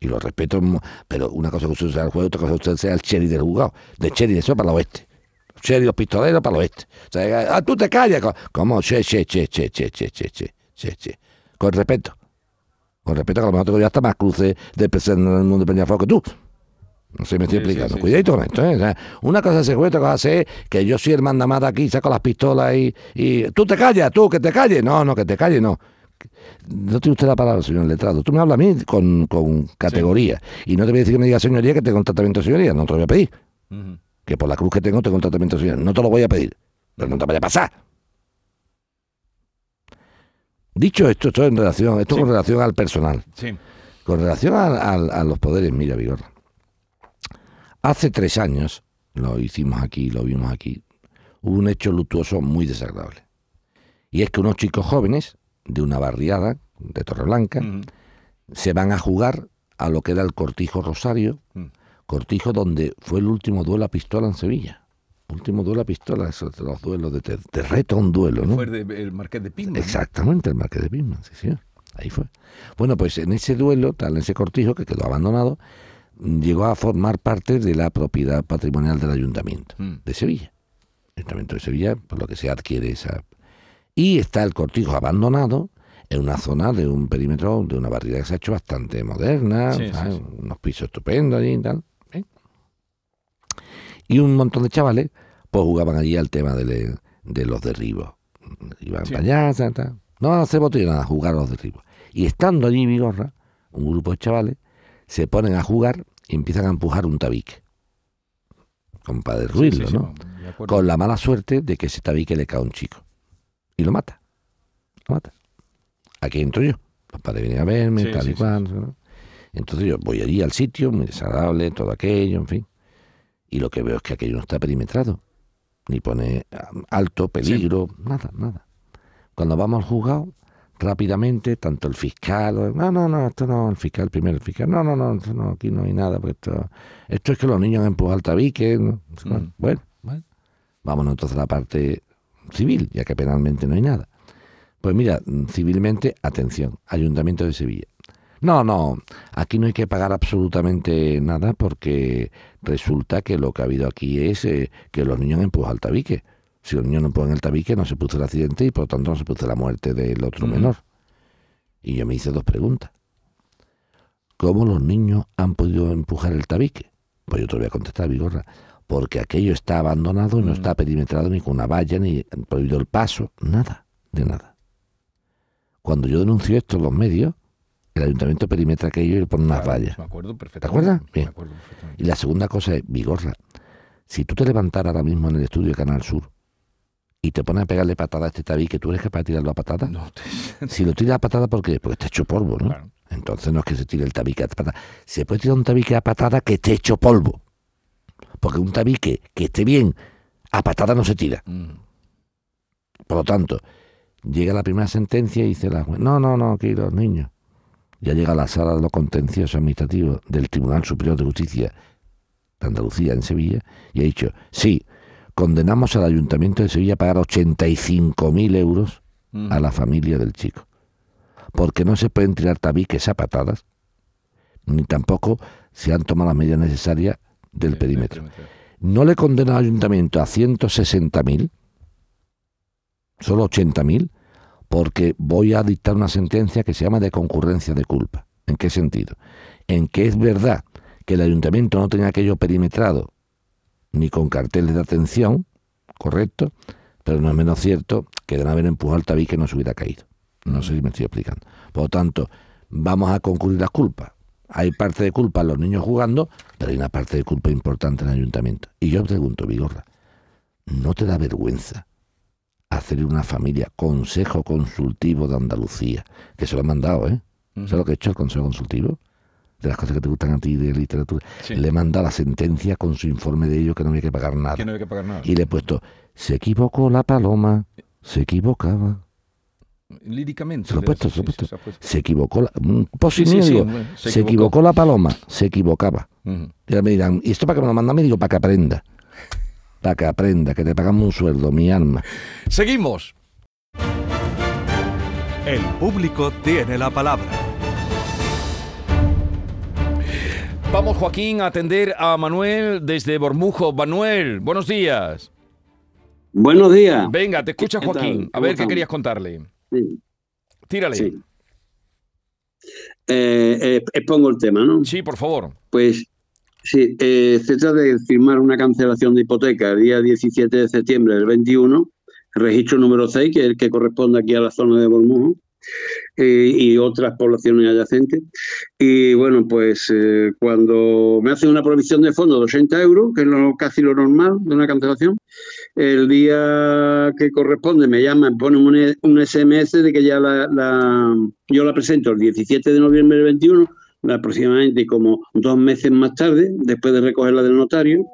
Y lo respeto, pero una cosa que usted sea el juez, otra cosa que usted sea el cherry del juzgado. De cherry, eso para el oeste. Cherry, los pistoleros para el oeste. O sea, ah, tú te callas. ¿Cómo? Che, che, che, che, che, che, che, che, che, che. Con respeto. Con respeto, que a lo mejor tengo yo hasta más cruces de presidente en el mundo de Peñafort que tú. No sé, me estoy Sí, explicando. sí, Cuidadito con esto, ¿eh? O sea, una cosa es juez, otra cosa es que yo soy el mandamata aquí, saco las pistolas y, y... Tú te callas, tú, que te calles. No, no, que te calles, no. No tiene usted la palabra, señor letrado. Tú me hablas a mí con, con categoría. Y no te voy a decir que me diga señoría que tengo un tratamiento de señoría. No te lo voy a pedir. Que por la cruz que tengo, tengo un tratamiento de señoría. No te lo voy a pedir. Pero no te vaya a pasar. Dicho esto, esto en relación, esto con relación al personal. Sí. Con relación a, los poderes, mira, Vigorra. Hace tres años, lo hicimos aquí, lo vimos aquí, hubo un hecho luctuoso muy desagradable. Y es que unos chicos jóvenes de una barriada de Torreblanca Ujú. se van a jugar a lo que era el Cortijo Rosario, Mm. Cortijo donde fue el último duelo a pistola en Sevilla. Último duelo a pistola, esos de los duelos de te, te un duelo, ¿no? Fue el, de- el Marqués de Pisma. ¿no? Exactamente, el Marqués de Pisman, sí, señor. Ahí fue. Bueno, pues en ese duelo, tal, en ese cortijo que quedó abandonado, llegó a formar parte de la propiedad patrimonial del ayuntamiento Mm. de Sevilla. El ayuntamiento de Sevilla, por lo que se adquiere esa. Y está el cortijo abandonado en una zona de un perímetro, de una barriada que se ha hecho bastante moderna, Sí, sí, ¿sabes? sí. unos pisos estupendos allí y tal. ¿eh? Y un montón de chavales, pues jugaban allí al tema de, de los derribos. Iban para allá, tal, tal. no a hacer botello, nada, jugar a los derribos. Y estando allí Vigorra, un grupo de chavales se ponen a jugar y empiezan a empujar un tabique. Con para Sí, derruirlo, sí, sí, ¿no? Con la mala suerte de que ese tabique le cae a un chico. Y lo mata. Lo mata. Aquí entro yo. Los padres vienen a verme, tal y cual. ¿no? Entonces yo voy allí al sitio, muy desagradable, todo aquello, en fin. Y lo que veo es que aquello no está perimetrado. Ni pone ah, alto, peligro, nada, nada. Cuando vamos al juzgado, rápidamente, tanto el fiscal, no, no, no, esto no, el fiscal primero, el fiscal, no, no, no, esto no aquí no hay nada, porque esto, esto es que los niños han empujado el tabique, ¿no? Mm. bueno, bueno. Vámonos entonces a la parte civil, ya que penalmente no hay nada. Pues mira, mm, civilmente, atención, Ayuntamiento de Sevilla. No, no, aquí no hay que pagar absolutamente nada porque resulta que lo que ha habido aquí es eh, que los niños han empujado el tabique. Si los niños no empujan el tabique no se produce el accidente y por lo tanto no se produce la muerte del otro menor. Y yo me hice dos preguntas. ¿Cómo los niños han podido empujar el tabique? Pues yo te voy a contestar, Vigorra. porque aquello está abandonado y no Mm. está perimetrado ni con una valla, ni prohibido el paso, nada, de nada. Cuando yo denuncio esto en los medios, el ayuntamiento perimetra aquello y le pone unas Claro, vallas. Me acuerdo ¿Te perfectamente. acuerdas? Me Bien. acuerdo perfectamente. Y la segunda cosa es, Vigorra, si tú te levantaras ahora mismo en el estudio de Canal Sur y te pones a pegarle patada a este tabique, ¿tú eres capaz de tirarlo a patada? No, te- *laughs* Si lo tiras a patada, ¿por qué? Porque está hecho polvo, ¿no? Claro. Entonces no es que se tire el tabique a patada. Se puede tirar un tabique a patada que esté hecho polvo. Porque un tabique que esté bien, a patada no se tira. Mm. Por lo tanto, llega la primera sentencia y dice la juez, no, no, no, aquí los niños. Ya llega a la sala de los contenciosos administrativos del Tribunal Superior de Justicia de Andalucía en Sevilla y ha dicho, sí, condenamos al Ayuntamiento de Sevilla a pagar 85.000 euros Mm. a la familia del chico. Porque no se pueden tirar tabiques a patadas, ni tampoco se han tomado las medidas necesarias del perímetro. No le condena al ayuntamiento a 160.000, solo 80.000, porque voy a dictar una sentencia que se llama de concurrencia de culpa. ¿En qué sentido? En que es verdad que el ayuntamiento no tenía aquello perimetrado ni con carteles de atención, correcto, pero no es menos cierto que de no haber empujado el tabique no se hubiera caído. No sé si me estoy explicando. Por lo tanto, vamos a concurrir las culpas. Hay parte de culpa en los niños jugando, pero hay una parte de culpa importante en el ayuntamiento. Y yo pregunto, Vigorra, ¿no te da vergüenza hacer una familia Consejo Consultivo de Andalucía? Que se lo han mandado, ¿eh? ¿Sabes lo que he hecho el Consejo Consultivo? De las cosas que te gustan a ti de literatura. Sí. Le he mandado la sentencia con su informe de ello que no había que pagar nada. Que no hay que pagar nada. Y le he puesto, se equivocó la paloma, se equivocaba. Líricamente. Se lo he puesto, se lo he sí, puesto. se equivocó la... Sí, sí, medio, sí, digo, bueno, se, se equivocó. equivocó. la paloma, se equivocaba. Y ahora me dirán, ¿y esto para qué me lo mandan? Me digo, para que aprenda. Para que aprenda, que te pagamos un sueldo, mi alma. Seguimos. El público tiene la palabra. Vamos, Joaquín, a atender a Manuel desde Bormujo. Manuel, buenos días. Buenos días. Venga, te escucha. Joaquín. A ¿Cómo ver qué querías contarle. Sí, Tírale. sí. Eh, eh, expongo el tema, ¿no? Sí, por favor. Pues sí, eh, se trata de firmar una cancelación de hipoteca el día 17 de septiembre del 21, registro número 6, que es el que corresponde aquí a la zona de Bormujo, eh, y otras poblaciones adyacentes. Y bueno, pues eh, cuando me hacen una provisión de fondo de 80 euros, que es lo, casi lo normal de una cancelación, el día que corresponde me llaman, ponen un, E- un SMS de que ya la, yo la presento el 17 de noviembre del 21, aproximadamente como dos meses más tarde, después de recogerla del notario.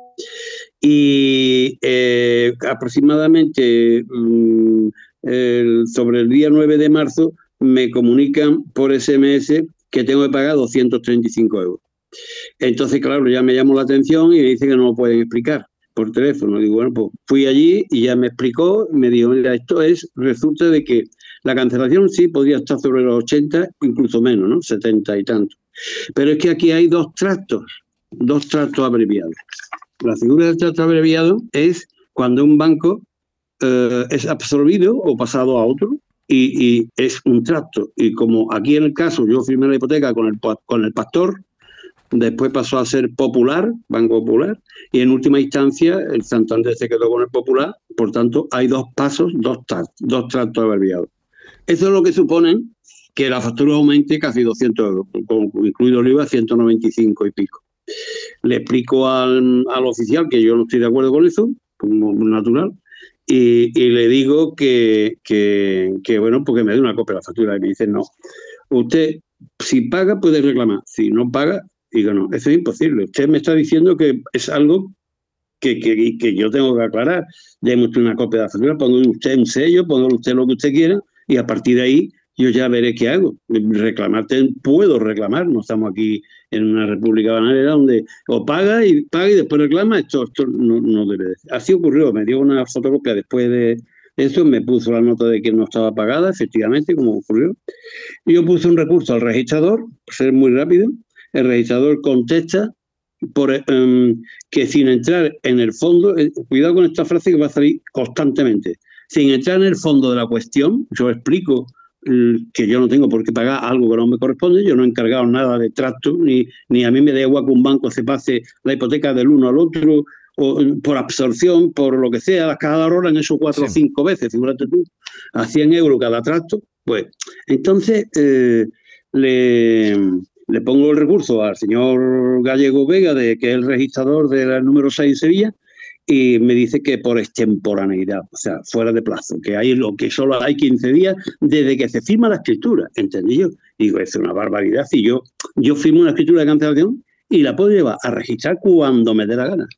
Y eh, aproximadamente mm, sobre el día 9 de marzo me comunican por SMS que tengo que pagar 235 euros. Entonces, claro, ya me llamó la atención y me dice que no lo pueden explicar por teléfono. Digo, bueno, pues fui allí y ya me explicó, me dijo, mira, esto es, resulta de que la cancelación sí podría estar sobre los 80, incluso menos, ¿no? 70 y tanto. Pero es que aquí hay dos tractos, dos tractos abreviados. La figura del trato abreviado es cuando un banco eh, es absorbido o pasado a otro y, y es un tracto. Y como aquí en el caso yo firmé la hipoteca con el, con el pastor, después pasó a ser Popular, Banco Popular, y en última instancia el Santander se quedó con el Popular, por tanto hay dos pasos, dos, dos tractos abreviados. Eso es lo que supone que la factura aumente casi 200 euros, incluido el IVA 195 y pico. Le explico al, al oficial que yo no estoy de acuerdo con eso, como natural, y, y le digo que, que, bueno, porque me dé una copia de la factura. Y me dice, no, usted si paga puede reclamar, si no paga, digo, no, eso es imposible. Usted me está diciendo que es algo que, que, que yo tengo que aclarar. Deme usted una copia de la factura, ponga usted un sello, ponga usted lo que usted quiera y a partir de ahí yo ya veré qué hago. Reclamarte, puedo reclamar, no estamos aquí en una república bananera donde o paga y paga y después reclama, esto, esto no, no debe de ser. Así ocurrió, me dio una fotocopia después de eso, me puso la nota de que no estaba pagada, efectivamente, como ocurrió. Yo puse un recurso al registrador, ser muy rápido, el registrador contesta por, em, que sin entrar en el fondo, eh, cuidado con esta frase que va a salir constantemente, sin entrar en el fondo de la cuestión, yo explico que yo no tengo por qué pagar algo que no me corresponde, yo no he encargado nada de trato, ni, ni a mí me da igual que un banco se pase la hipoteca del uno al otro o por absorción, por lo que sea, las cajas de han hecho cuatro o cinco veces, fíjate tú, a 100 euros cada tracto, pues entonces eh, le, le, pongo el recurso al señor Gallego Vega, de que es el registrador del número 6 de Sevilla, y me dice que por extemporaneidad, o sea, fuera de plazo, que hay lo que solo hay 15 días desde que se firma la escritura, ¿entendí yo? Digo, es una barbaridad. Si yo, yo firmo una escritura de cancelación y la puedo llevar a registrar cuando me dé la gana.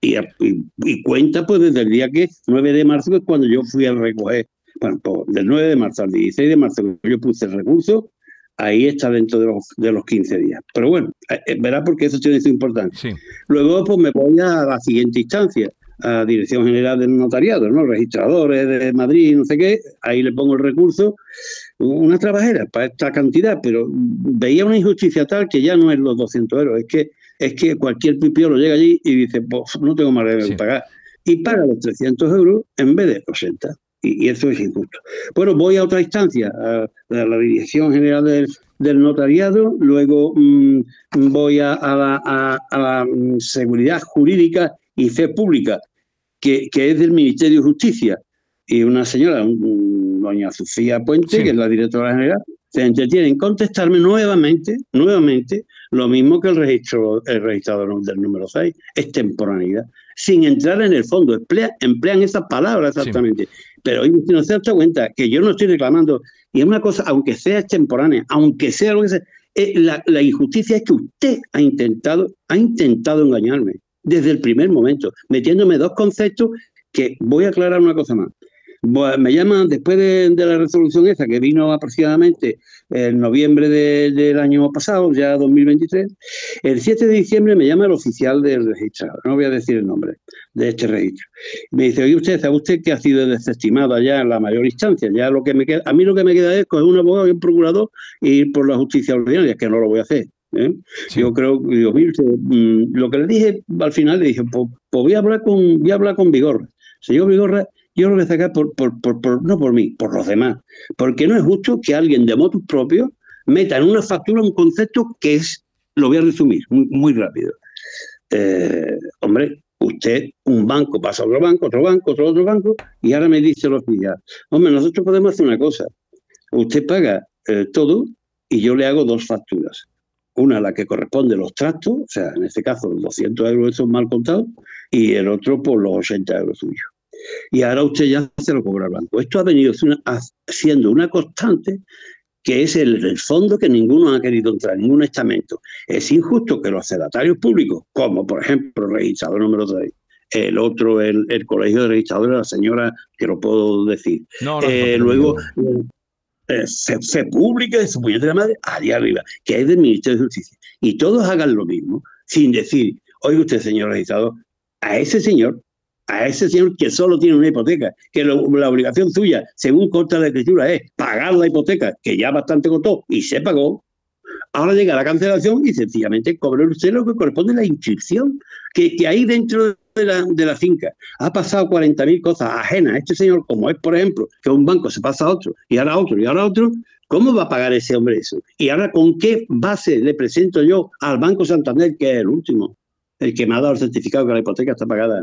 Y, cuenta pues desde el día que 9 de marzo, que es cuando yo fui a recoger, bueno, pues, del 9 de marzo al 16 de marzo, yo puse el recurso, ahí está dentro de los, de los 15 días. Pero bueno, eh, eh, verá porque eso tiene su importancia. Luego pues me voy a la siguiente instancia, a Dirección General del Notariado, ¿no? Registradores de Madrid, no sé qué, ahí le pongo el recurso, una trabajera para esta cantidad, pero veía una injusticia tal que ya no es los 200 euros, es que es que cualquier pipiolo llega allí y dice, pues no tengo más de pagar. Y paga los 300 euros en vez de 80. Y, eso es injusto. Bueno, voy a otra instancia, a, la Dirección General del, Notariado, luego mm, voy a, la, mm, Seguridad Jurídica y Fe Pública, que, es del Ministerio de Justicia. Y una señora, doña Sofía Puente, que es la directora general, se entretiene en contestarme nuevamente, nuevamente, lo mismo que el, registro, el registrador del número 6, extemporaneidad, sin entrar en el fondo, emplean esas palabras exactamente. Pero hoy no se da cuenta que yo no estoy reclamando, y es una cosa, aunque sea extemporánea, aunque sea lo que sea, eh, la, la, injusticia es que usted ha intentado, ha intentado engañarme desde el primer momento, metiéndome dos conceptos que voy a aclarar una cosa más. Me llaman después de, la resolución esa que vino aproximadamente en noviembre del año pasado, ya 2023. El 7 de diciembre me llama el oficial del registro, no voy a decir el nombre de este registro. Me dice, oye usted, ¿sabe usted que ha sido desestimado ya en la mayor instancia? Ya lo que me queda, a mí lo que me queda es coger un abogado y un procurador e ir por la justicia ordinaria, que no lo voy a hacer. ¿eh? Yo creo, digo, mm, lo que le dije al final, le dije, pues, pues, voy a hablar con, voy a hablar con Vigorra. Señor Vigorra, yo lo voy a sacar por, no por mí, por los demás. Porque no es justo que alguien de motos propios meta en una factura un concepto que es, lo voy a resumir muy, rápido. Eh, hombre, usted, un banco pasa a otro banco, otro banco, otro otro banco, y ahora me dice los oficial, hombre, nosotros podemos hacer una cosa. Usted paga eh, todo y yo le hago dos facturas. Una la que corresponde a los tractos, o sea, en este caso los 200 euros esos mal contados, y el otro por los 80 euros suyos y ahora usted ya se lo cobra al banco. Esto ha venido siendo una constante que es el, fondo que ninguno ha querido entrar, ningún estamento. Es injusto que los cedatarios públicos, como por ejemplo el registrador número 3, el otro, el, colegio de registradores, la señora, que lo puedo decir. Eh, luego, eh, se, se, publica su puñete de madre allá arriba, que es del Ministerio de Justicia. Y todos hagan lo mismo, sin decir, oiga usted, señor registrador, a ese señor a ese señor que solo tiene una hipoteca, que la obligación suya, según consta la escritura, es pagar la hipoteca, que ya bastante costó y se pagó, ahora llega la cancelación y sencillamente cobra usted lo que corresponde a la inscripción, que, que ahí dentro de la, de la finca ha pasado 40.000 cosas ajenas a este señor, como es, por ejemplo, que un banco se pasa a otro, y ahora a otro, y ahora a otro, ¿Cómo va a pagar ese hombre eso? Y ahora, ¿con qué base le presento yo al Banco Santander, que es el último, el que me ha dado el certificado que la hipoteca está pagada?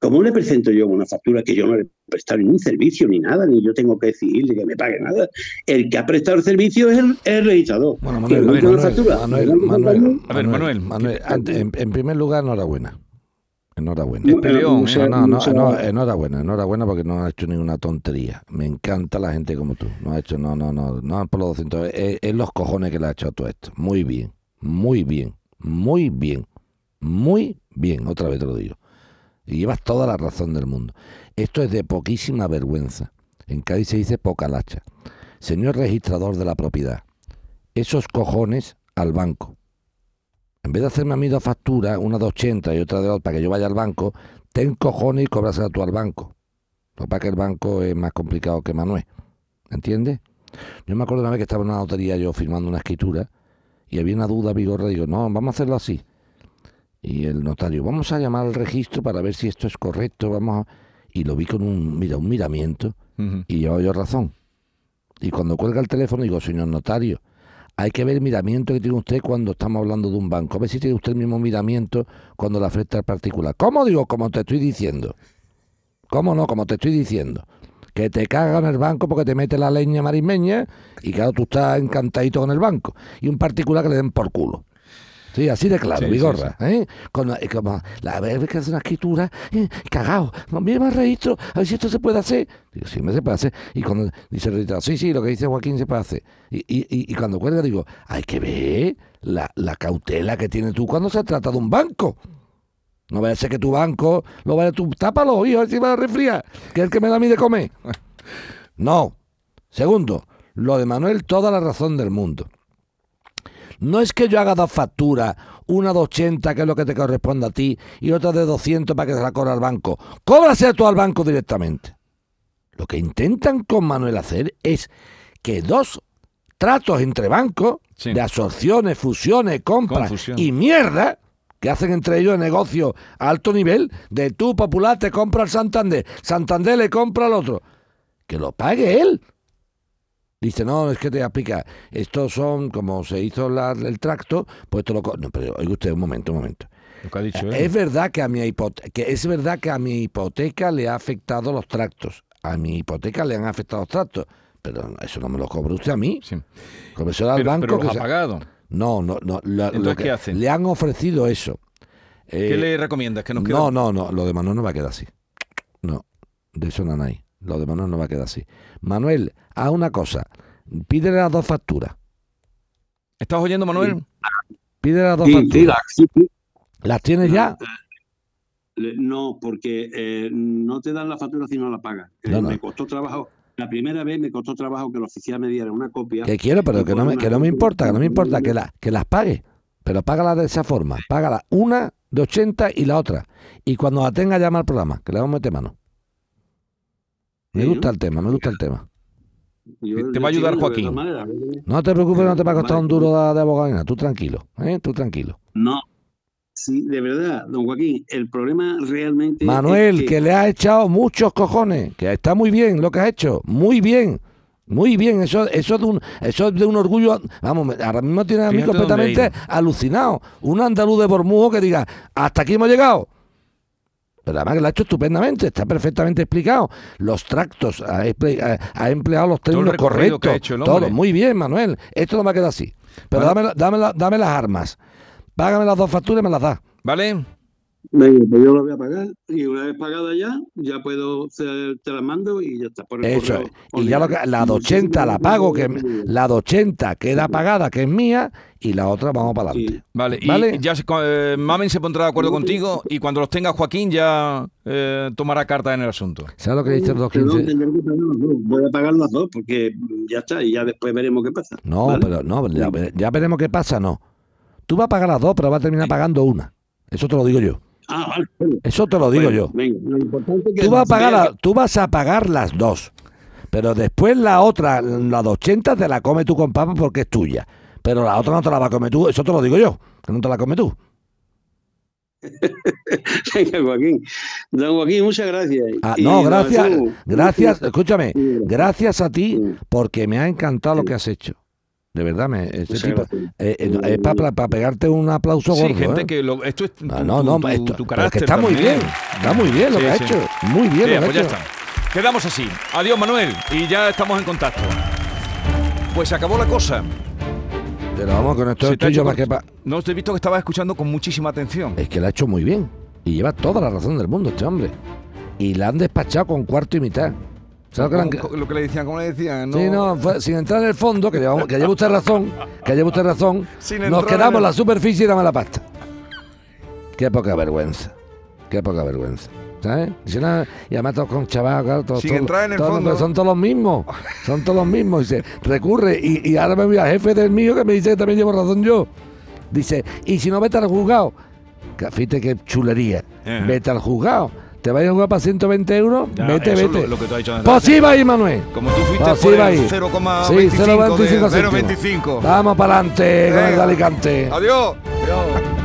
¿Cómo le presento yo una factura que yo no le he prestado ningún servicio ni nada, ni yo tengo que decirle que me pague nada? El que ha prestado el servicio es el, registrador. Bueno, Manuel, Manuel, a ver, Manuel, Manuel en, primer lugar, enhorabuena. Enhorabuena. No, no, no, enhorabuena, enhorabuena porque no ha hecho ninguna tontería. Me encanta la gente como tú. No ha hecho, no, no, no, no por los 200. Es, es los cojones que le ha hecho a todo esto. Muy bien, muy bien, muy bien, muy bien. Otra vez te lo digo. Y llevas toda la razón del mundo. Esto es de poquísima vergüenza. En Cádiz se dice poca lacha. Señor registrador de la propiedad, esos cojones al banco. En vez de hacerme a mí dos facturas, una de 80 y otra de otra, para que yo vaya al banco, ten cojones y cóbrasela tú al banco. Lo que el banco es más complicado que Manuel. ¿Entiendes? Yo me acuerdo una vez que estaba en una lotería yo firmando una escritura y había una duda vigorra. Digo, no, vamos a hacerlo así. Y el notario, vamos a llamar al registro para ver si esto es correcto, vamos Y lo vi con un, mira, un miramiento y llevaba yo razón. Y cuando cuelga el teléfono digo, señor notario, hay que ver el miramiento que tiene usted cuando estamos hablando de un banco. A ver si tiene usted el mismo miramiento cuando le afecta al particular. ¿Cómo digo? Como te estoy diciendo. ¿Cómo no? Como te estoy diciendo. Que te cagan el banco porque te mete la leña marismeña y claro, tú estás encantadito con el banco. Y un particular que le den por culo. Sí, así de claro, Sí, sí, Vigorra. ¿eh? Con, eh, como la vez que hace una escritura, eh, cagao, mira más registro, a ver si esto se puede hacer. Digo, sí, me se puede hacer. Y cuando dice el registrador, sí, sí, lo que dice Joaquín se puede hacer. Y, y, y, y cuando cuelga digo, hay que ver la, la cautela que tienes tú cuando se trata de un banco. No vaya a ser que tu banco lo vaya tú, tápalo, hijo, a ver si va a resfriar, que es el que me da a mí de comer. *laughs* No. Segundo, lo de Manuel, toda la razón del mundo. No es que yo haga dos facturas, una de 80, que es lo que te corresponde a ti, y otra de 200 para que se la cobra al banco. Cóbrase tú al banco directamente. Lo que intentan con Manuel hacer es que dos tratos entre bancos, Sí. de absorciones, fusiones, compras Confusión. y mierda, que hacen entre ellos negocio a alto nivel, de tú, Popular, te compra el Santander, Santander le compra al otro, que lo pague él. Dice, no, es que te aplica. Estos son, como se hizo la- el tracto, pues te lo... No, pero oiga usted, un momento, un momento. Lo que ha dicho él. Es verdad que a mi hipoteca, que es verdad que a mi hipoteca le ha afectado los tractos. A mi hipoteca le han afectado los tractos. Pero eso no me lo cobra usted a mí. Sí. Cóbreselo al Pero, banco. pero los que ha se- pagado. No, no, no. lo- que- ¿qué hacen? Le han ofrecido eso. ¿Qué Eh, le recomiendas? Que nos no, no, no. Lo de Manuel no va a quedar así. No. De eso no hay. Lo de Manuel no va a quedar así. Manuel, haz una cosa. Pídele las dos facturas. ¿Estás oyendo, Manuel? Pídele las dos Sí, facturas. sí, la- sí, sí. ¿Las tienes ya? Le- No, porque eh, no te dan la factura si no la pagas. Eh, No, no. Me costó trabajo. La primera vez me costó trabajo que el oficial me diera una copia. Que quiero, pero que no me, que no me importa, que no me importa, que, la, que las pague. Pero págala de esa forma. Págala una de 80 y la otra. Y cuando la tenga, llama al programa, que le vamos a meter mano. Me gusta el tema, me gusta el tema. Yo- Te va a ayudar Joaquín. ¿eh? No te preocupes, no te va a costar un duro de, de abogado. Tú tranquilo, ¿eh? Tú tranquilo. No. Sí, de verdad, don Joaquín, el problema realmente. es Manuel, que le has echado muchos cojones, que está muy bien lo que has hecho, muy bien. Muy bien, eso, eso, es de un, eso es de un orgullo. Vamos, ahora mismo tiene a mí Fíjate completamente alucinado. Un andaluz de Bormujo que diga, hasta aquí hemos llegado. Pero además que lo ha hecho estupendamente, está perfectamente explicado. Los tractos, ha, emple- ha- ha empleado los términos correctos. hecho todo, muy bien, Manuel. Esto no va a quedar así. Pero dame, dame, dame las armas. Págame las dos facturas y me las das. ¿Vale? Venga, pues yo lo voy a pagar. Y una vez pagada ya, ya puedo, te la mando y ya está. Por el Eso correo es. Y ya lo que, la de 80 la pago, que la de 80 queda pagada, que es mía, y la otra vamos para adelante. Vale, y ¿Vale? ya se, eh, Mamen se pondrá de acuerdo contigo y cuando los tenga Joaquín ya eh, tomará carta en el asunto. ¿Sabes lo que dice el Perdón, 215? tendré que pagar las dos. Voy a pagar las dos porque ya está y ya después veremos qué pasa. No, ¿vale? pero no, ya, ya veremos qué pasa, no. Tú vas a pagar las dos, pero vas a terminar pagando una. Eso te lo digo yo. Ah, vale. Eso te lo digo Bueno, yo. Venga, lo importante es que Tú vas, a pagar vea la- tú vas a pagar las dos. Pero después la otra, la de 80, te la come tu compadre porque es tuya. Pero la otra no te la va a comer tú. Eso te lo digo yo. Que no te la come tú. *laughs* Venga, Joaquín. Don Joaquín, muchas gracias. Ah, no, gracias. Gracias. Escúchame. Gracias a ti porque me ha encantado lo que has hecho. De verdad, me, Muchas tipo, eh, eh, es para pegarte un aplauso Sí, gordo. gente ¿eh? que lo, esto es tu, Ah, no, no, tu- esto- tu pero es que está muy bien. Está muy bien lo Sí, que ha hecho. Muy bien lo que pues ha ya hecho. está. Quedamos así. Adiós, Manuel. Y ya estamos en contacto. Pues se acabó la cosa. Pero vamos, con esto yo que pa- No, te he visto que estabas escuchando con muchísima atención. Es que lo ha hecho muy bien. Y lleva toda la razón del mundo este hombre. Y la han despachado con cuarto y mitad. ¿Sabes lo que le han- ¿Cómo- lo que le decían, ¿cómo le decían? Sí, no, fue- sin entrar en el fondo, que, llevamos- que lleva usted razón, que lleva usted razón, Sin nos quedamos en el- la superficie y dame la pasta. Qué poca vergüenza. Qué poca vergüenza. ¿Sabes? Dice, "No", y además todos con chaval, claro, todos, Sin todos- entrar en el todos- fondo. son todos los mismos. Son todos los mismos. Dice, recurre. Y, y ahora me voy al jefe del mío que me dice que también llevo razón yo. Dice, y si no vete al juzgado. Que Fíjate qué chulería. Vete al juzgado. ¿Te vas a para 120 euros? Ya, vete, vete. lo- lo que tú has dicho. Pues sí va ahí, Manuel. Como tú fuiste Pues por sí va el ahí. 0,25 Sí, 0,25 de céntimos. 0,25. Vamos para adelante con el Alicante. Adiós. Adiós.